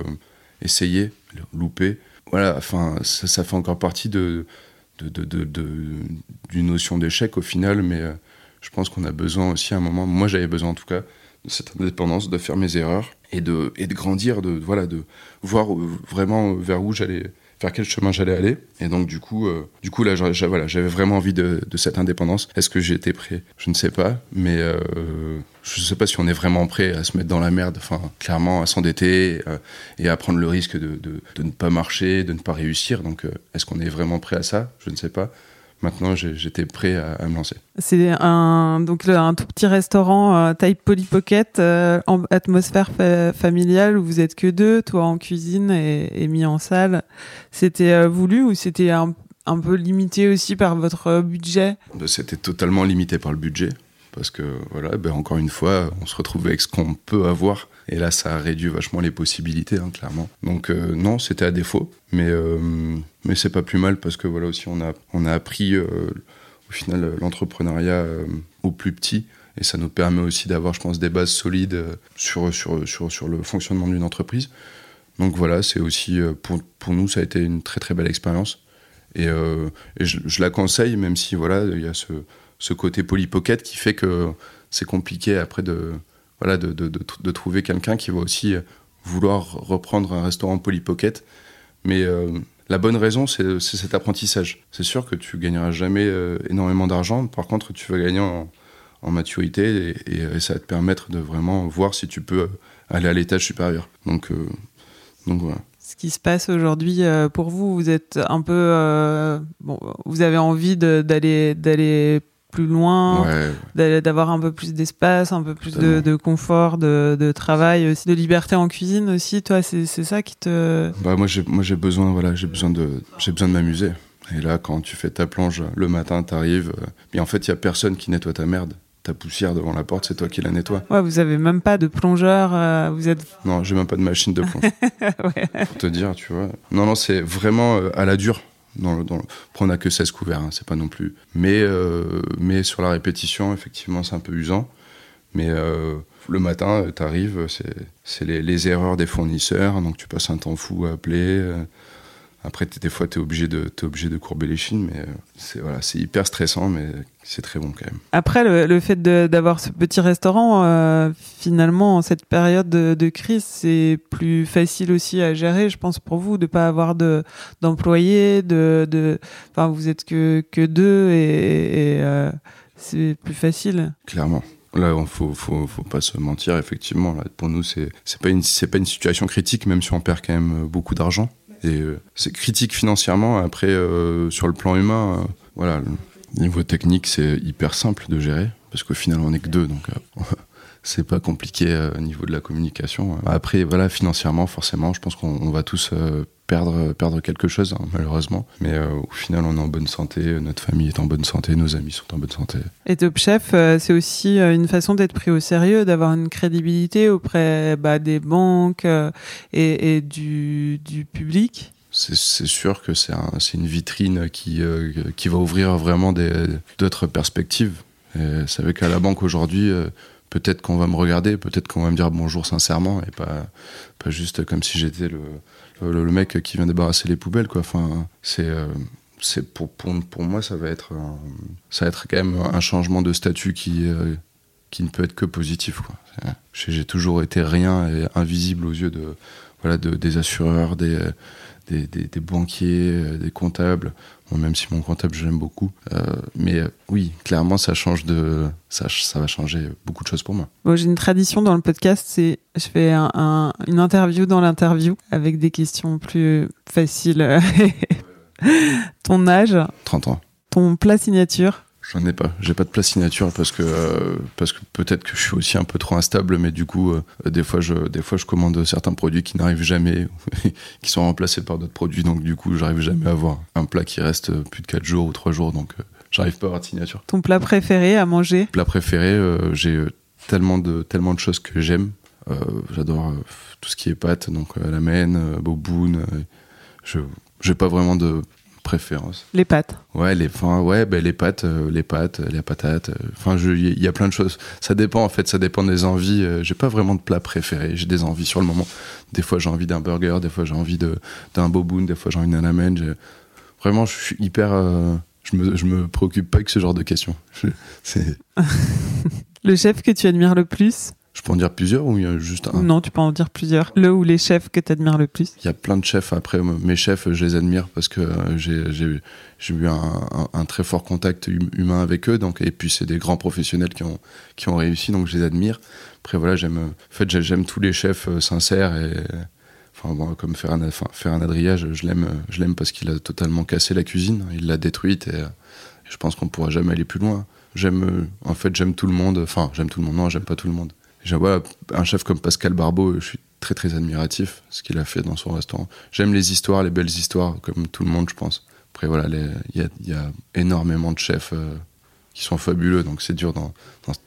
essayer, louper. Voilà, enfin, ça, fait encore partie de, d'une notion d'échec au final, mais euh, je pense qu'on a besoin aussi à un moment, moi j'avais besoin en tout cas, de cette indépendance, de faire mes erreurs et de, et de grandir, de, voilà, de voir vraiment vers où j'allais vers quel chemin j'allais aller. Et donc du coup, euh, du coup là, j'avais vraiment envie de, cette indépendance. Est-ce que j'étais prêt? Je ne sais pas, mais euh, je ne sais pas si on est vraiment prêt à se mettre dans la merde. Enfin, clairement, à s'endetter euh, et à prendre le risque de, ne pas marcher, de ne pas réussir. Donc, est-ce qu'on est vraiment prêt à ça? Je ne sais pas maintenant j'étais prêt à, me lancer.
C'est un donc un tout petit restaurant euh, type Polly Pocket euh, en atmosphère familiale où vous êtes que deux, toi en cuisine et, mis en salle. C'était euh, voulu ou c'était un, un, peu limité aussi par votre budget?
Bah, C'était totalement limité par le budget parce que voilà, ben encore une fois, on se retrouve avec ce qu'on peut avoir. Et là, ça a réduit vachement les possibilités, hein, clairement. Donc non, c'était à défaut, mais mais c'est pas plus mal parce que voilà aussi on a on a appris euh, au final l'entrepreneuriat euh, au plus petit et ça nous permet aussi d'avoir je pense des bases solides euh, sur sur sur sur le fonctionnement d'une entreprise. Donc voilà, c'est aussi pour pour nous ça a été une très très belle expérience et, je, la conseille même si voilà il y a ce ce côté polypocket qui fait que c'est compliqué après de voilà de, de, de, trouver quelqu'un qui va aussi vouloir reprendre un restaurant polypocket mais la bonne raison, c'est cet apprentissage. C'est sûr que tu gagneras jamais euh, énormément d'argent. Par contre, tu vas gagner en, maturité et, ça va te permettre de vraiment voir si tu peux aller à l'étage supérieur. Donc, euh, donc
ce qui se passe aujourd'hui euh, pour vous. Vous êtes un peu, euh, bon, vous avez envie d'aller d'aller plus loin,
Ouais,
d'avoir un peu plus d'espace, un peu plus de, confort, de, de travail aussi, de liberté en cuisine aussi. Toi, c'est ça qui te.
Bah moi j'ai moi j'ai besoin voilà j'ai besoin de j'ai besoin de m'amuser. Et là quand tu fais ta plonge le matin t'arrives euh, mais en fait il y a personne qui nettoie ta merde. Ta poussière devant la porte c'est toi qui la nettoie.
Ouais, vous avez même pas de plongeur. euh, vous êtes.
Non j'ai même pas de machine de plonge
ouais.
pour te dire tu vois. Non non c'est vraiment euh, à la dure. Dans le, que 16 couverts hein, c'est pas non plus. Mais euh, mais sur la répétition effectivement c'est un peu usant. Mais euh, le matin, tu arrives, c'est les erreurs des fournisseurs, donc tu passes un temps fou à appeler. Après, des fois, tu es obligé, de- t'es obligé de courber les chines, mais euh, c'est voilà, hyper stressant, mais c'est très bon quand même.
Après, le, le fait d'avoir ce petit restaurant, euh, finalement, en cette période de, de crise, c'est plus facile aussi à gérer, je pense, pour vous, de pas avoir de d'employés, de, de, enfin, vous êtes que que deux et, et, euh, c'est plus facile.
Clairement. Là, il faut, faut, faut pas se mentir, effectivement. Là, pour nous, c'est pas, une- pas une situation critique, même si on perd quand même beaucoup d'argent. Et euh, c'est critique financièrement. Après, euh, sur le plan humain, euh, voilà, niveau technique, c'est hyper simple de gérer, parce qu'au final, on est que deux, donc c'est pas compliqué euh, au niveau de la communication. Après, voilà, financièrement, forcément, je pense qu'on on va tous euh, perdre, perdre quelque chose, hein, malheureusement. Mais euh, au final, on est en bonne santé, notre famille est en bonne santé, nos amis sont en bonne santé.
Et Top Chef, c'est aussi une façon d'être pris au sérieux, d'avoir une crédibilité auprès bah, des banques et, et du, du public.
C'est sûr que c'est un- c'est une vitrine qui, euh, qui va ouvrir vraiment d'autres perspectives. C'est vrai qu'à la banque aujourd'hui, euh, peut-être qu'on va me regarder, peut-être qu'on va me dire bonjour sincèrement et pas, pas juste comme si j'étais le, le, mec qui vient débarrasser les poubelles. Quoi. Enfin, c'est euh, c'est pour, pour, pour moi, ça va, être ça va être quand même un changement de statut qui, euh, qui ne peut être que positif. quoi. J'ai toujours été rien et invisible aux yeux de, voilà, de, des assureurs, des, des, des- des banquiers, euh, des comptables. Bon, même si mon comptable, je l'aime beaucoup. Euh, mais euh, oui, clairement, ça change de. Ça, ça va changer beaucoup de choses pour moi.
Bon, J'ai une tradition dans le podcast, c'est je fais un- un- une interview dans l'interview avec des questions plus faciles. ton âge,
30 ans.
ton plat signature?
J'en ai pas. J'ai pas de place signature parce que euh, parce que peut-être que je suis aussi un peu trop instable, mais du coup, euh, des fois, je des fois, je commande certains produits qui n'arrivent jamais, qui sont remplacés par d'autres produits. Donc, du coup, j'arrive jamais à avoir un plat qui reste plus de 4 jours ou 3 jours. Donc, euh, j'arrive pas à avoir de signature.
Ton plat préféré à manger?
Plat préféré, j'ai tellement de tellement de choses que j'aime. J'adore tout ce qui est pâtes, donc la mène, boboon. je j'ai pas vraiment de préférence.
Les pâtes.
Ouais, les, enfin, ouais, ben, les pâtes, euh, les pâtes, les patates. euh, Enfin, il y a plein de choses. Ça dépend en fait, ça dépend des envies. euh, j'ai pas vraiment de plat préféré. J'ai des envies sur le moment. Des fois, j'ai envie d'un burger. Des fois, j'ai envie de d'un boboon. Des fois, j'ai envie d'un ramen. Vraiment, je suis hyper. euh, je me je me préoccupe pas avec ce genre de questions. Je, c'est,
Le chef que tu admires le plus?
Je peux en dire plusieurs ou il y a juste un.
Non, tu peux en dire plusieurs. Le ou les chefs que tu admires le plus
Il y a plein de chefs. Après, mes chefs, je les admire parce que euh, j'ai eu un, un- un très fort contact hum- humain avec eux. Donc, et puis, c'est des grands professionnels qui ont, qui ont réussi, donc je les admire. Après, voilà, j'aime en fait, j'aime tous les chefs euh, sincères. Et, enfin, bon, comme Ferran, enfin, Ferran Adria, je, je l'aime je l'aime parce qu'il a totalement cassé la cuisine. Il l'a détruite et, euh, je pense qu'on pourra jamais aller plus loin. J'aime, euh, en fait, j'aime tout le monde. Enfin, j'aime tout le monde. Non, j'aime pas tout le monde. Voilà, un chef comme Pascal Barbeau, je suis très très admiratif ce qu'il a fait dans son restaurant. J'aime les histoires, les belles histoires, comme tout le monde, je pense. Après, voilà, il y a, il y a énormément de chefs euh, qui sont fabuleux, donc c'est dur d'en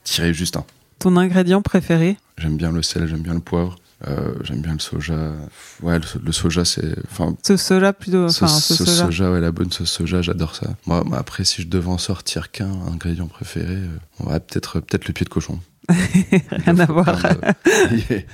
tirer juste un.
Ton ingrédient préféré?
J'aime bien le sel, j'aime bien le poivre, euh, j'aime bien le soja. Ouais, le, so- le soja, c'est. Enfin,
Sauce soja plutôt. Enfin,
sauce
sauce soja.
soja, ouais, la bonne sauce soja, j'adore ça. Moi, après, si je devais en sortir qu'un ingrédient préféré, euh, ouais, peut-être peut-être le pied de cochon.
Rien à voir.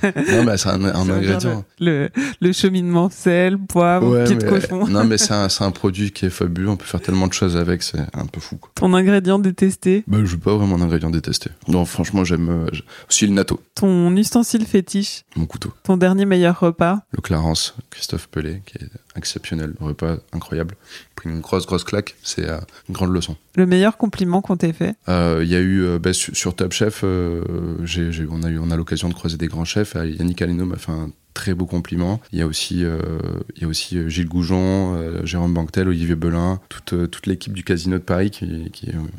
non, mais c'est un, un ingrédient.
Le, le cheminement sel, poivre,
Ouais,
pied de cochon.
Non, mais c'est un, un produit qui est fabuleux. On peut faire tellement de choses avec, c'est un peu fou. Quoi.
Ton ingrédient détesté?
Bah, je veux pas vraiment d'ingrédient détesté. Non, franchement, j'aime euh, aussi le natto,
Ton ustensile fétiche?
Mon couteau.
Ton dernier meilleur repas?
Le Clarence, Christophe Pelé, qui est exceptionnel. Le repas incroyable. Pris une grosse, grosse claque. C'est euh, une grande leçon.
Le meilleur compliment qu'on t'ait fait?
Euh, Il y a eu euh, bah, sur, sur Top Chef, euh, j'ai- on a eu on a l'occasion de croiser des grands chefs. Euh, Yannick Aleno m'a fait un très beaux compliments. Il y a aussi, il y a aussi Gilles Goujon, Jérôme Banquetel, Olivier Belin, toute, toute l'équipe du Casino de Paris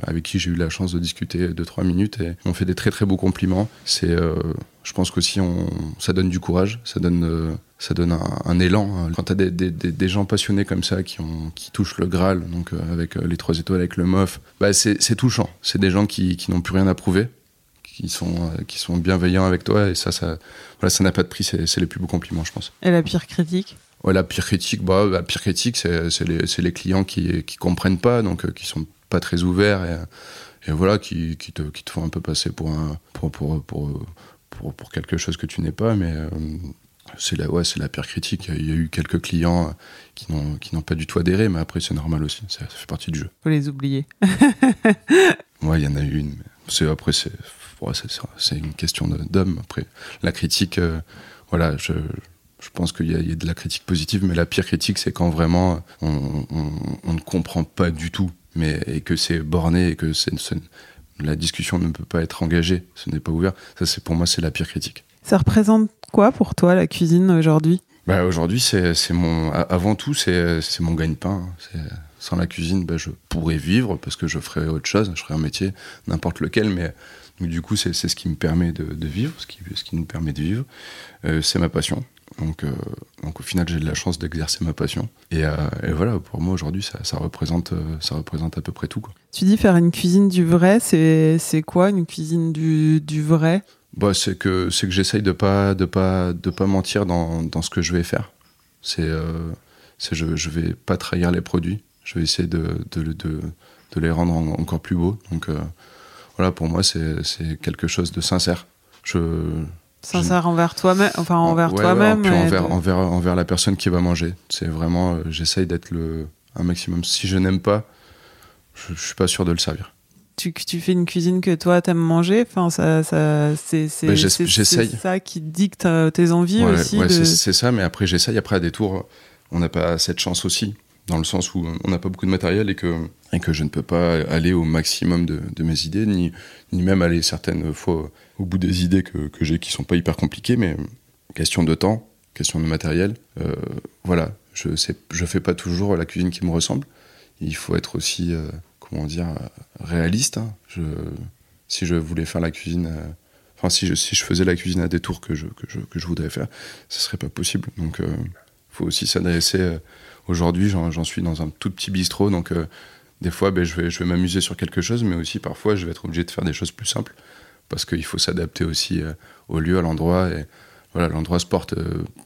avec qui j'ai eu la chance de discuter deux trois minutes et on fait des très très beaux compliments. C'est, je pense qu'aussi on, ça donne du courage, ça donne ça donne un, élan. Hein. Quand tu as des, des, gens passionnés comme ça qui, ont, qui touchent le Graal, donc euh, avec euh, les trois étoiles, avec le MOF, bah c'est touchant. C'est des gens qui, qui n'ont plus rien à prouver, qui sont, euh, qui sont bienveillants avec toi, et ça, ça voilà, ça n'a pas de prix, c'est les plus beaux compliments, je pense.
Et la pire critique?
Ouais, la pire critique, bah, la pire critique, c'est les, les, clients qui, qui comprennent pas, donc qui sont pas très ouverts et, et voilà, qui, qui, te, qui te font un peu passer pour un, pour, pour, pour, pour, pour quelque chose que tu n'es pas, mais c'est la, ouais, c'est la pire critique. Il y a eu quelques clients qui n'ont, pas du tout adhéré, mais après, c'est normal aussi. Ça, fait partie du jeu.
Faut les oublier.
ouais, il y en a eu une. C'est, après, c'est, c'est, une question d'homme. Après, la critique, euh, voilà, je, je pense qu'il y, a de la critique positive, mais la pire critique, c'est quand vraiment on, on, ne comprend pas du tout, mais, et que c'est borné et que la discussion ne peut pas être engagée, ce n'est pas ouvert. Ça, c'est, pour moi, c'est la pire critique.
Ça représente quoi pour toi la cuisine aujourd'hui?
Bah, Aujourd'hui, c'est mon, avant tout, c'est mon gagne-pain. Sans la cuisine, bah, je pourrais vivre parce que je ferais autre chose, je ferais un métier, n'importe lequel, mais du coup, c'est ce qui me permet de, vivre, ce qui, ce qui nous permet de vivre. Euh, c'est ma passion. Donc, euh, donc au final, j'ai de la chance d'exercer ma passion. Et, euh, et, voilà, pour moi aujourd'hui, ça, ça, représente, ça représente à peu près tout. Quoi.
Tu dis faire une cuisine du vrai, c'est quoi une cuisine du, du vrai?
Bah, c'est que que j'essaye de pas de pas de pas mentir dans, dans ce que je vais faire. C'est je je vais pas trahir les produits. Je vais essayer de de, de, de les rendre encore plus beaux. Donc voilà, pour moi c'est quelque chose de sincère. Je
sincère envers toi-même, enfin envers toi-même,
envers, envers envers la personne qui va manger. C'est vraiment euh, j'essaye d'être le un maximum. Si je n'aime pas, je, je suis pas sûr de le servir
tu, tu fais une cuisine que toi t'aimes manger enfin ça, ça c'est
bah,
ça qui dicte euh, tes envies aussi
ouais, c'est ça mais après j'essaye après à des tours on n'a pas cette chance aussi dans le sens où on n'a pas beaucoup de matériel et que et que je ne peux pas aller au maximum de, mes idées ni ni même aller certaines fois au bout des idées que, que j'ai qui sont pas hyper compliquées mais question de temps question de matériel euh, voilà je sais je fais pas toujours la cuisine qui me ressemble il faut être aussi euh, comment dire, réaliste. Hein. Si je voulais faire la cuisine, euh, enfin si je, si je faisais la cuisine à des tours que je, que je, que je voudrais faire, ce serait pas possible. Donc il faut aussi s'adresser. Aujourd'hui, j'en suis dans un tout petit bistrot, donc des fois, ben, je vais, je vais m'amuser sur quelque chose, mais aussi parfois, je vais être obligé de faire des choses plus simples parce qu'il faut s'adapter aussi au lieu, à l'endroit et voilà, l'endroit se porte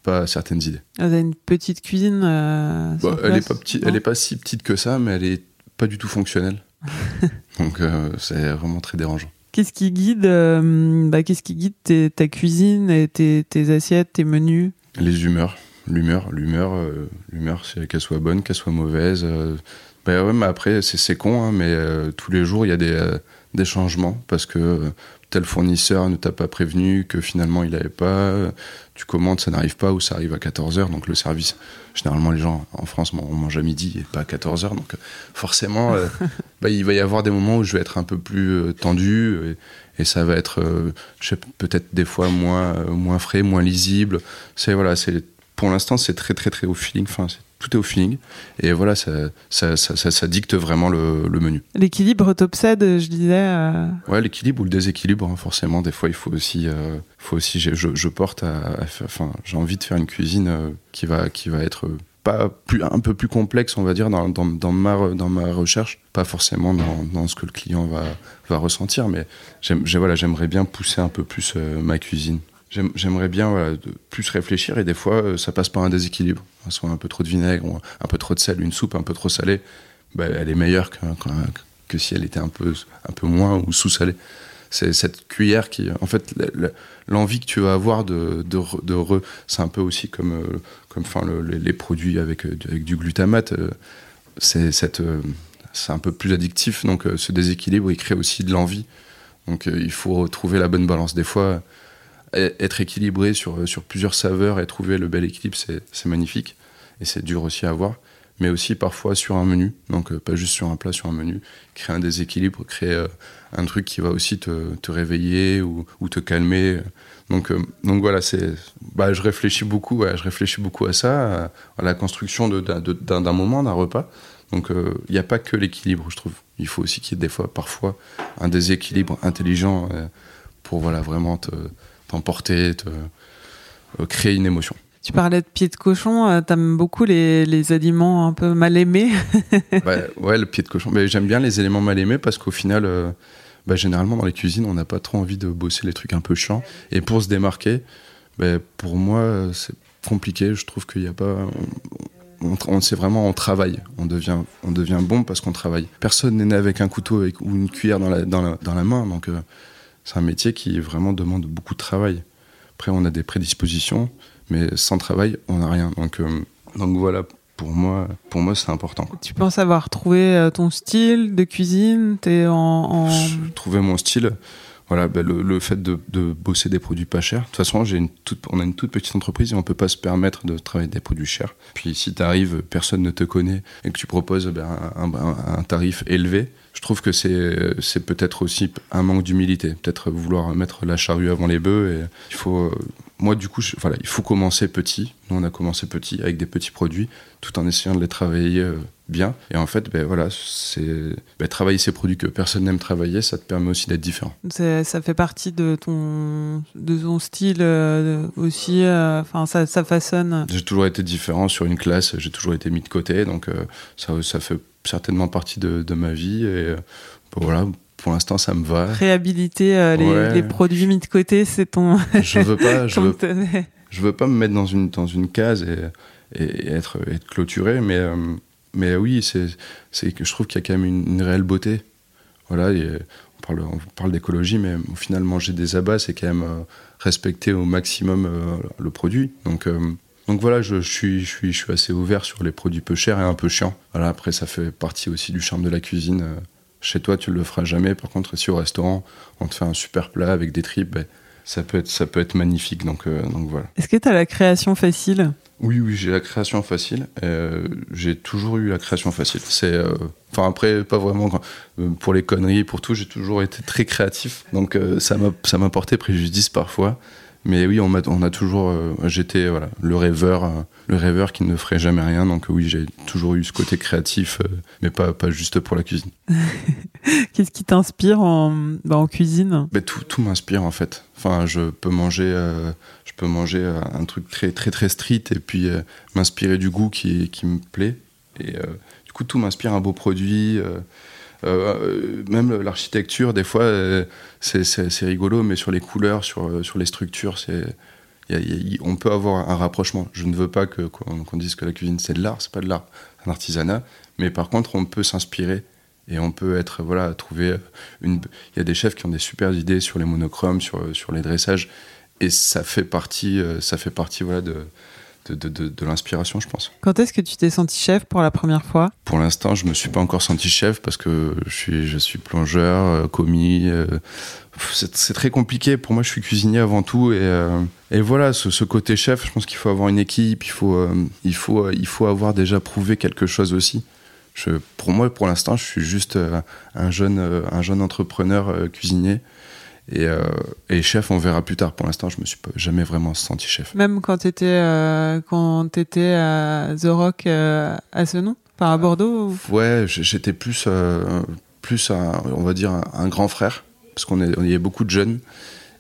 pas à certaines idées.
Vous avez une petite cuisine
bah, Elle est pas elle est pas si petite que ça, mais elle est pas du tout fonctionnel. Donc euh, c'est vraiment très dérangeant.
Qu'est-ce qui guide, euh, bah, qu'est-ce qui guide ta cuisine, et tes, assiettes, tes menus?
Les humeurs, l'humeur, l'humeur, euh, l'humeur, c'est qu'elle soit bonne, qu'elle soit mauvaise. Ouais, mais après c'est con, hein, mais tous les jours il y a des, des changements parce que tel fournisseur ne t'a pas prévenu que finalement il n'avait pas, tu commandes, ça n'arrive pas ou ça arrive à 14h, donc le service, généralement les gens en France on mange à midi et pas à 14h, donc forcément euh, bah, il va y avoir des moments où je vais être un peu plus euh, tendu et, ça va être euh, peut-être des fois moins, moins frais, moins lisible. C'est voilà, c'est pour l'instant c'est très très très au feeling, enfin tout est au feeling. Et voilà, ça, ça, ça, dicte vraiment le, menu.
L'équilibre t'obsède, je disais. Euh.
Ouais, l'équilibre ou le déséquilibre, hein, forcément. Des fois, il faut aussi, euh, faut aussi je, je, porte à, enfin, j'ai envie de faire une cuisine euh, qui va, qui va être pas plus, un peu plus complexe, on va dire, dans, dans, dans ma, dans ma recherche. Pas forcément dans, dans, ce que le client va, va ressentir, mais j'aimerais voilà, bien pousser un peu plus ma cuisine j'aimerais bien plus réfléchir et des fois euh, ça passe par un déséquilibre. Soit un peu trop de vinaigre, un peu trop de sel, une soupe un peu trop salée, bah, elle est meilleure que, que, si elle était un peu, un peu moins ou sous-salée. C'est cette cuillère qui, en fait, l'envie que tu vas avoir de, de, de c'est un peu aussi comme, euh, comme enfin, les produits avec, euh, avec du glutamate. C'est cette, c'est un peu plus addictif, donc ce déséquilibre il crée aussi de l'envie. Donc il faut trouver la bonne balance. Des fois, être équilibré sur, sur plusieurs saveurs et trouver le bel équilibre, c'est magnifique. Et c'est dur aussi à avoir. mais aussi parfois sur un menu. Donc, pas juste sur un plat, sur un menu. Créer un déséquilibre, créer un truc qui va aussi te, te réveiller ou, ou, te calmer. Donc, donc voilà, bah, je réfléchis beaucoup, je réfléchis beaucoup à ça, à, la construction d'un moment, d'un repas. Donc il n'y a pas que l'équilibre, je trouve. Il faut aussi qu'il y ait des fois, parfois, un déséquilibre intelligent pour voilà vraiment t'emporter, te, te créer une émotion.
Tu parlais de pied de cochon, euh, t'aimes beaucoup les, les, aliments un peu mal aimés
bah, Ouais, le pied de cochon. Mais j'aime bien les éléments mal aimés parce qu'au final, euh, bah, généralement dans les cuisines, on n'a pas trop envie de bosser les trucs un peu chiants. Et pour se démarquer, bah, pour moi, c'est compliqué. Je trouve qu'il n'y a pas. On, on, sait vraiment, on travaille. On devient, on devient bon parce qu'on travaille. Personne n'est né avec un couteau avec, ou une cuillère dans la, dans la, dans la main. Donc, euh, c'est un métier qui vraiment demande beaucoup de travail. Après, on a des prédispositions mais sans travail, on n'a rien. Donc, euh, donc voilà, pour moi, pour moi c'est important.
Tu penses avoir trouvé euh, ton style de cuisine? Es en, en...
Trouver mon style, voilà, ben le, le, fait de, de, bosser des produits pas chers. De toute façon, j'ai une toute, on a une toute petite entreprise et on peut pas se permettre de travailler des produits chers. Puis si tu arrives, personne ne te connaît et que tu proposes ben, un, un, un, tarif élevé, je trouve que c'est peut-être aussi un manque d'humilité, peut-être vouloir mettre la charrue avant les bœufs. Et il faut moi, du coup, je, voilà, il faut commencer petit. Nous, on a commencé petit avec des petits produits, tout en essayant de les travailler euh, bien. Et en fait, ben, voilà, c'est ben, travailler ces produits que personne n'aime travailler, ça te permet aussi d'être différent.
Ça fait partie de ton, de ton style euh, aussi. euh, ça, ça façonne.
J'ai toujours été différent sur une classe. J'ai toujours été mis de côté, donc euh, ça, ça fait certainement partie de, de ma vie. Et ben, voilà, pour l'instant, ça me va.
Réhabiliter euh, les,
Ouais.
les produits mis de côté, c'est ton.
Je veux pas, je veux, je veux pas me mettre dans une, dans une case et, et être, être clôturé, mais, euh, mais oui, c'est, c'est que je trouve qu'il y a quand même une, une réelle beauté. Voilà, et on parle, on parle d'écologie, mais au final, manger des abats, c'est quand même euh, respecter au maximum euh, le produit. Donc, euh, donc voilà, je, je suis, je, suis, je suis assez ouvert sur les produits peu chers et un peu chiants. Voilà, après, ça fait partie aussi du charme de la cuisine. euh, Chez toi, tu le feras jamais. Par contre, si au restaurant, on te fait un super plat avec des tripes, ben, ça, peut être, ça peut être magnifique. Donc, euh, donc voilà.
Est-ce que tu as la création facile?
Oui, oui, j'ai la création facile. Euh, j'ai toujours eu la création facile. C'est, euh, enfin après, pas vraiment pour les conneries, pour tout. J'ai toujours été très créatif, donc euh, ça m'a, ça m'a porté préjudice parfois. Mais oui, on, a toujours, euh, j'étais voilà, le rêveur, euh, le rêveur qui ne ferait jamais rien. Donc oui, j'ai toujours eu ce côté créatif, euh, mais pas, pas juste pour la cuisine.
Qu'est-ce qui t'inspire en, bah, en cuisine?
Mais tout, tout m'inspire en fait. Enfin, je peux manger, je peux manger un truc très très très street et puis m'inspirer du goût qui, qui me plaît. Et du coup, tout m'inspire un beau produit. Euh, même l'architecture, des fois, euh, c'est- rigolo, mais sur les couleurs, sur, euh, sur les structures, c'est on peut avoir un rapprochement. Je ne veux pas qu'on dise que la cuisine c'est de l'art, c'est pas de l'art, c'est un artisanat. Mais par contre, on peut s'inspirer et on peut être voilà trouver une. Il y a des chefs qui ont des super idées sur les monochromes, sur sur les dressages, et ça fait partie, ça fait partie voilà de de, de, de- de l'inspiration, je pense.
Quand est-ce que tu t'es senti chef pour la première fois?
Pour l'instant, je me suis pas encore senti chef parce que je suis, je suis plongeur, euh, commis. euh, c'est très compliqué. Pour moi, je suis cuisinier avant tout. Et, euh, et voilà, ce, ce côté chef, je pense qu'il faut avoir une équipe. Il faut, euh, il faut, il faut avoir déjà prouvé quelque chose aussi. Je, pour moi, pour l'instant, je suis juste un jeune, un jeune entrepreneur cuisinier. Et, euh, et chef, on verra plus tard. Pour l'instant, je me suis jamais vraiment senti chef.
Même quand tu étais, quand étais à The Rock euh, à ce nom? Enfin, à Bordeaux ou-
Ouais, j'étais plus, euh, plus un, on va dire, un, un grand frère, parce qu'on est- on y avait beaucoup de jeunes,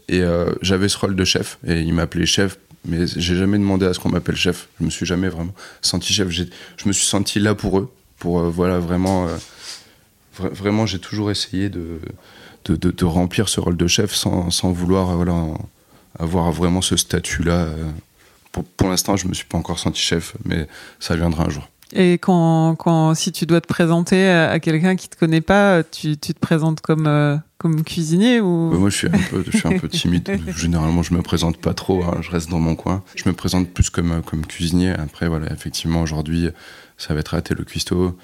et euh, j'avais ce rôle de chef, et il m'appelait chef, mais j'ai jamais demandé à ce qu'on m'appelle chef. Je me suis jamais vraiment senti chef. Je me suis senti là pour eux, pour euh, voilà vraiment, euh, vra- vraiment, j'ai toujours essayé de, de, de- de remplir ce rôle de chef sans, sans vouloir, euh, voilà, avoir vraiment ce statut-là. euh. Pour, pour l'instant, je me suis pas encore senti chef, mais ça viendra un jour.
Et quand, quand, si tu dois te présenter à quelqu'un qui te connaît pas, tu, tu te présentes comme, euh, comme cuisinier ou?
Ouais, moi, je suis un peu, je suis un peu timide. Généralement, je me présente pas trop. hein, Je reste dans mon coin. Je me présente plus comme, euh, comme cuisinier. Après, voilà, effectivement, aujourd'hui, ça va être t'es le cuistot, euh,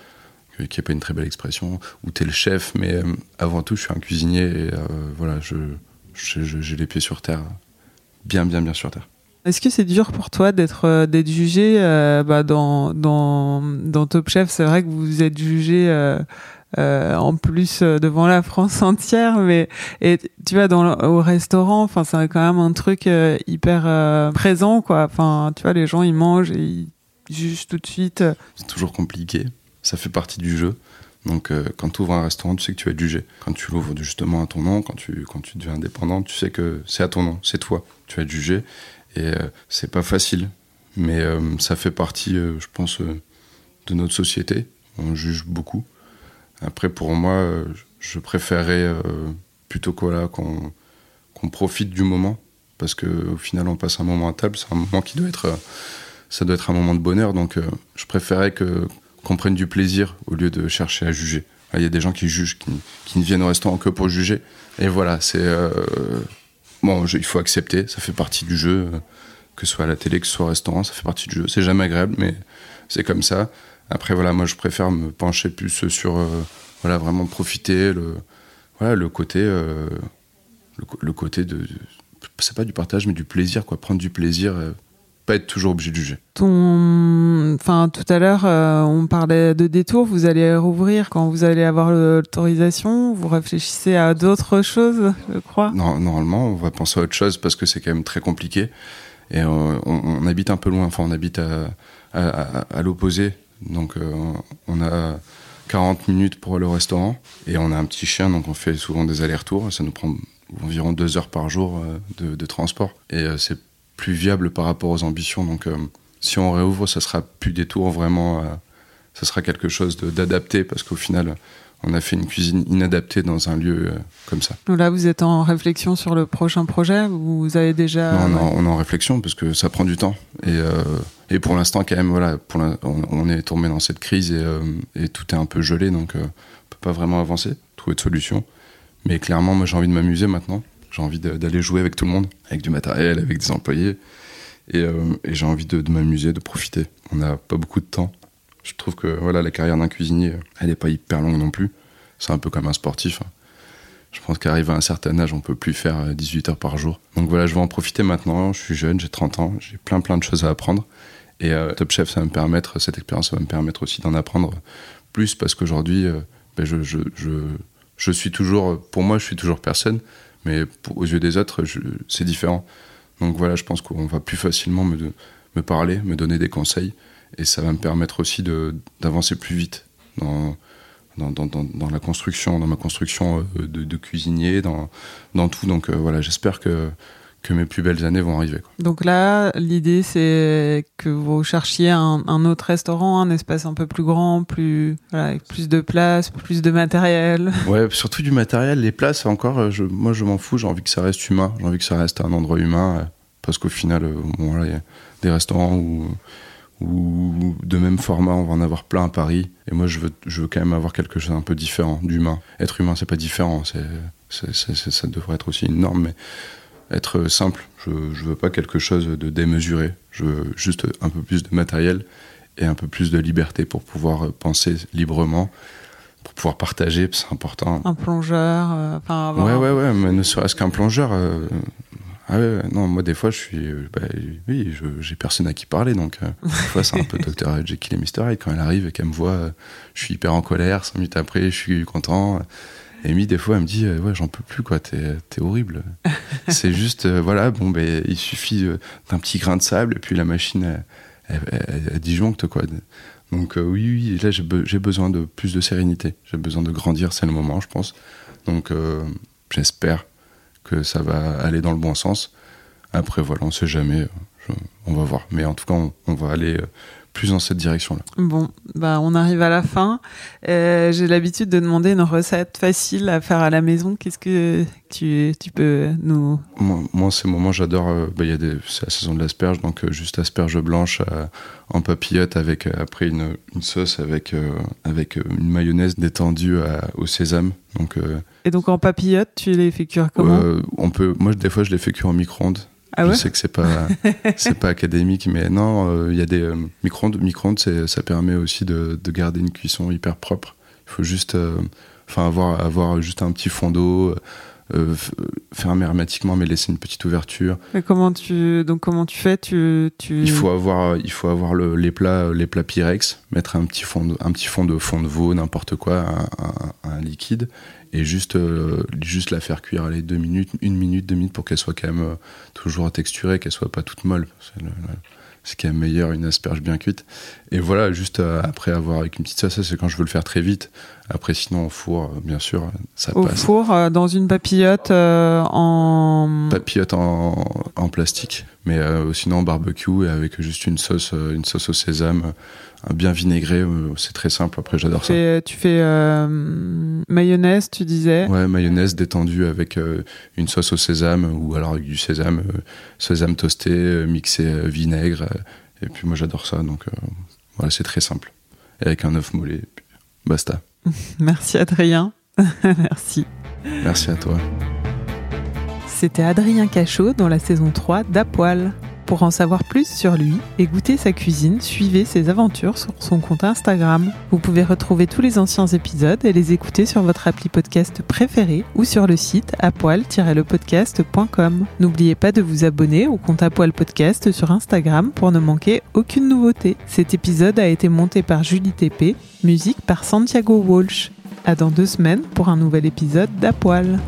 qui est pas une très belle expression, ou t'es le chef. Mais euh, avant tout, je suis un cuisinier. Et euh, voilà, je, je- je- j'ai les pieds sur terre, bien, bien, bien sur terre.
Est-ce que c'est dur pour toi d'être euh, d'être jugé euh, bah, dans, dans, dans Top Chef? C'est vrai que vous êtes jugé euh, euh, en plus euh, devant la France entière, mais et tu vois dans le- au restaurant, enfin c'est quand même un truc euh, hyper euh, présent quoi. Enfin tu vois les gens ils mangent et ils jugent tout de suite.
C'est toujours compliqué. Ça fait partie du jeu. Donc, euh, quand tu ouvres un restaurant, tu sais que tu vas être jugé. Quand tu l'ouvres justement à ton nom, quand tu, quand tu deviens indépendant, tu sais que c'est à ton nom, c'est toi. Tu vas être jugé. Et euh, c'est pas facile. Mais euh, ça fait partie, euh, je pense, de notre société. On juge beaucoup. Après, pour moi, je préférerais euh, plutôt que, voilà, qu'on qu'on profite du moment. Parce qu'au final, on passe un moment à table. C'est un moment qui doit être. ça doit être un moment de bonheur. Donc, je préférais que qu'on prenne du plaisir au lieu de chercher à juger. Il y a des gens qui jugent, qui, qui ne viennent au restaurant que pour juger. Et voilà, c'est euh, bon, il faut accepter. Ça fait partie du jeu, euh, que ce soit à la télé, que ce soit au restaurant, ça fait partie du jeu. C'est jamais agréable, mais c'est comme ça. Après, voilà, moi, je préfère me pencher plus sur, euh, voilà, vraiment profiter le, voilà, le côté, le, côté de, c'est pas du partage, mais du plaisir, quoi. Prendre du plaisir, pas être toujours obligé de juger.
Ton, enfin tout à l'heure euh, on parlait de détour. Vous allez rouvrir quand vous allez avoir l'autorisation. Vous réfléchissez à d'autres choses, je crois.
Non, normalement, on va penser à autre chose parce que c'est quand même très compliqué. Et euh, on, on habite un peu loin, enfin, on habite à, à, à- à l'opposé. Donc, euh, on a 40 minutes pour au restaurant. Et on a un petit chien, donc on fait souvent des allers-retours. Ça nous prend environ deux heures par jour de, de transport. Et c'est plus viable par rapport aux ambitions. Donc, euh, si on réouvre, ça sera plus des tours vraiment. euh, ça sera quelque chose d'adapté parce qu'au final, on a fait une cuisine inadaptée dans un lieu euh, comme ça.
Là vous êtes en réflexion sur le prochain projet. Vous avez déjà.
Non, non, on est en réflexion parce que ça prend du temps. Et, euh, et pour l'instant, quand même, voilà, pour on, on est tombé dans cette crise et, euh, et tout est un peu gelé, donc on peut pas vraiment avancer, trouver de solution. Mais clairement, moi, j'ai envie de m'amuser maintenant. J'ai envie d'aller jouer avec tout le monde, avec du matériel, avec des employés. Et, euh, j'ai envie de, m'amuser, de profiter. On n'a pas beaucoup de temps. Je trouve que voilà, la carrière d'un cuisinier, elle n'est pas hyper longue non plus. C'est un peu comme un sportif. hein. Je pense qu'arrivé à un certain âge, on peut plus faire euh, 18 heures par jour. Donc voilà, je vais en profiter maintenant. Je suis jeune, j'ai 30 ans, j'ai plein plein de choses à apprendre. Et euh, Top Chef, ça va me permettre, cette expérience va me permettre aussi d'en apprendre plus parce qu'aujourd'hui, euh, ben, je, je suis toujours, pour moi, je suis toujours personne, mais aux yeux des autres, c'est différent. Donc voilà, je pense qu'on va plus facilement me, parler, me donner des conseils, et ça va me permettre aussi d'avancer plus vite dans, la construction, dans ma construction euh, de, cuisinier, dans, dans tout. Donc euh, voilà, j'espère que, que mes plus belles années vont arriver. quoi.
Donc là, l'idée c'est que vous cherchiez un, un autre restaurant, un espace un peu plus grand, plus voilà, avec plus de place, plus de matériel.
Ouais, surtout du matériel, les places encore, euh, je, moi je m'en fous, j'ai envie que ça reste humain, j'ai envie que ça reste un endroit humain, euh, parce qu'au final, euh, bon, voilà, il y a des restaurants où, où de même format, on va en avoir plein à Paris, et moi je veux, je veux quand même avoir quelque chose un peu différent, d'humain. Être humain, c'est pas différent, c'est- ça devrait être aussi une norme, mais être simple, je, je veux pas quelque chose de démesuré, je veux juste un peu plus de matériel et un peu plus de liberté pour pouvoir penser librement pour pouvoir partager, c'est important.
Un plongeur, euh, enfin
Ouais, ouais, ouais, mais ne serait-ce qu'un plongeur. euh, Ah ouais, non, moi des fois je suis. euh, bah, oui, j'ai personne à qui parler, donc euh, des fois c'est un peu Dr. Jekyll et Mr. Hyde quand elle arrive et qu'elle me voit, je suis hyper en colère, cinq minutes après je suis content. Amy, des fois, elle me dit euh, Ouais, j'en peux plus, quoi, t'es t'es horrible. c'est juste, euh, voilà, bon, ben, il suffit euh, d'un petit grain de sable et puis la machine, elle, elle, elle- elle disjoncte, quoi. Donc, oui, oui, là, j'ai be- j'ai besoin de plus de sérénité. J'ai besoin de grandir, c'est le moment, je pense. Donc, j'espère que ça va aller dans le bon sens. Après, voilà, on sait jamais. je- on va voir. Mais en tout cas, on, on va aller plus dans cette direction-là.
Bon, bah on arrive à la fin. Euh, J'ai l'habitude de demander une recette facile à faire à la maison. Qu'est-ce que tu, tu peux nous...
Moi, moi, ces moments, j'adore. euh, bah, c'est la saison de l'asperge, donc euh, juste asperge blanche euh, en papillote avec après une, une sauce avec avec une mayonnaise détendue à- au sésame. Donc,
Et donc en papillote, tu les fais cuire comment?
On peut. Moi, des fois, je les fais cuire en micro-ondes.
Ah
je sais que c'est pas c'est pas académique, mais non, euh, il y a des euh, micro-ondes. Micro-ondes, c'est- ça permet aussi de, de garder une cuisson hyper propre. Il faut juste, euh, enfin, avoir avoir juste un petit fond d'eau, euh, fermer hermétiquement, mais laisser une petite ouverture.
Mais comment tu donc comment tu fais? Tu, tu...
Il faut avoir il faut avoir le, les plats les plats Pyrex, mettre un petit fond de, un petit fond de fond de veau n'importe quoi, un, un, liquide et juste euh, juste la faire cuire allez deux minutes, une minute, deux minutes pour qu'elle soit quand même euh, toujours texturée, qu'elle soit pas toute molle. C'est le, ce qui est meilleur une asperge bien cuite. Et voilà, juste euh, après avoir avec une petite sauce, c'est quand je veux le faire très vite. Après, sinon, au four, euh, bien sûr, ça
au
passe.
Au four, euh, dans une papillote en.
Papillote en, en plastique, mais sinon en barbecue et avec juste une sauce, une sauce au sésame bien vinaigré, c'est très simple. Après, j'adore ça.
Tu fais mayonnaise, tu disais?
Ouais, mayonnaise détendue avec une sauce au sésame ou alors avec du sésame, sésame toasté, mixé vinaigre. et puis moi, j'adore ça. Donc voilà, c'est très simple. Et avec un œuf mollet, basta.
Merci Adrien. Merci.
Merci à toi.
C'était Adrien Cachot dans la saison 3 d'Apoil. Pour en savoir plus sur lui et goûter sa cuisine, suivez ses aventures sur son compte Instagram. Vous pouvez retrouver tous les anciens épisodes et les écouter sur votre appli podcast préféré ou sur le site apoil-lepodcast.com. N'oubliez pas de vous abonner au compte Apoil Podcast sur Instagram pour ne manquer aucune nouveauté. Cet épisode a été monté par Julie TP, musique par Santiago Walsh. À dans deux semaines pour un nouvel épisode d'Apoil.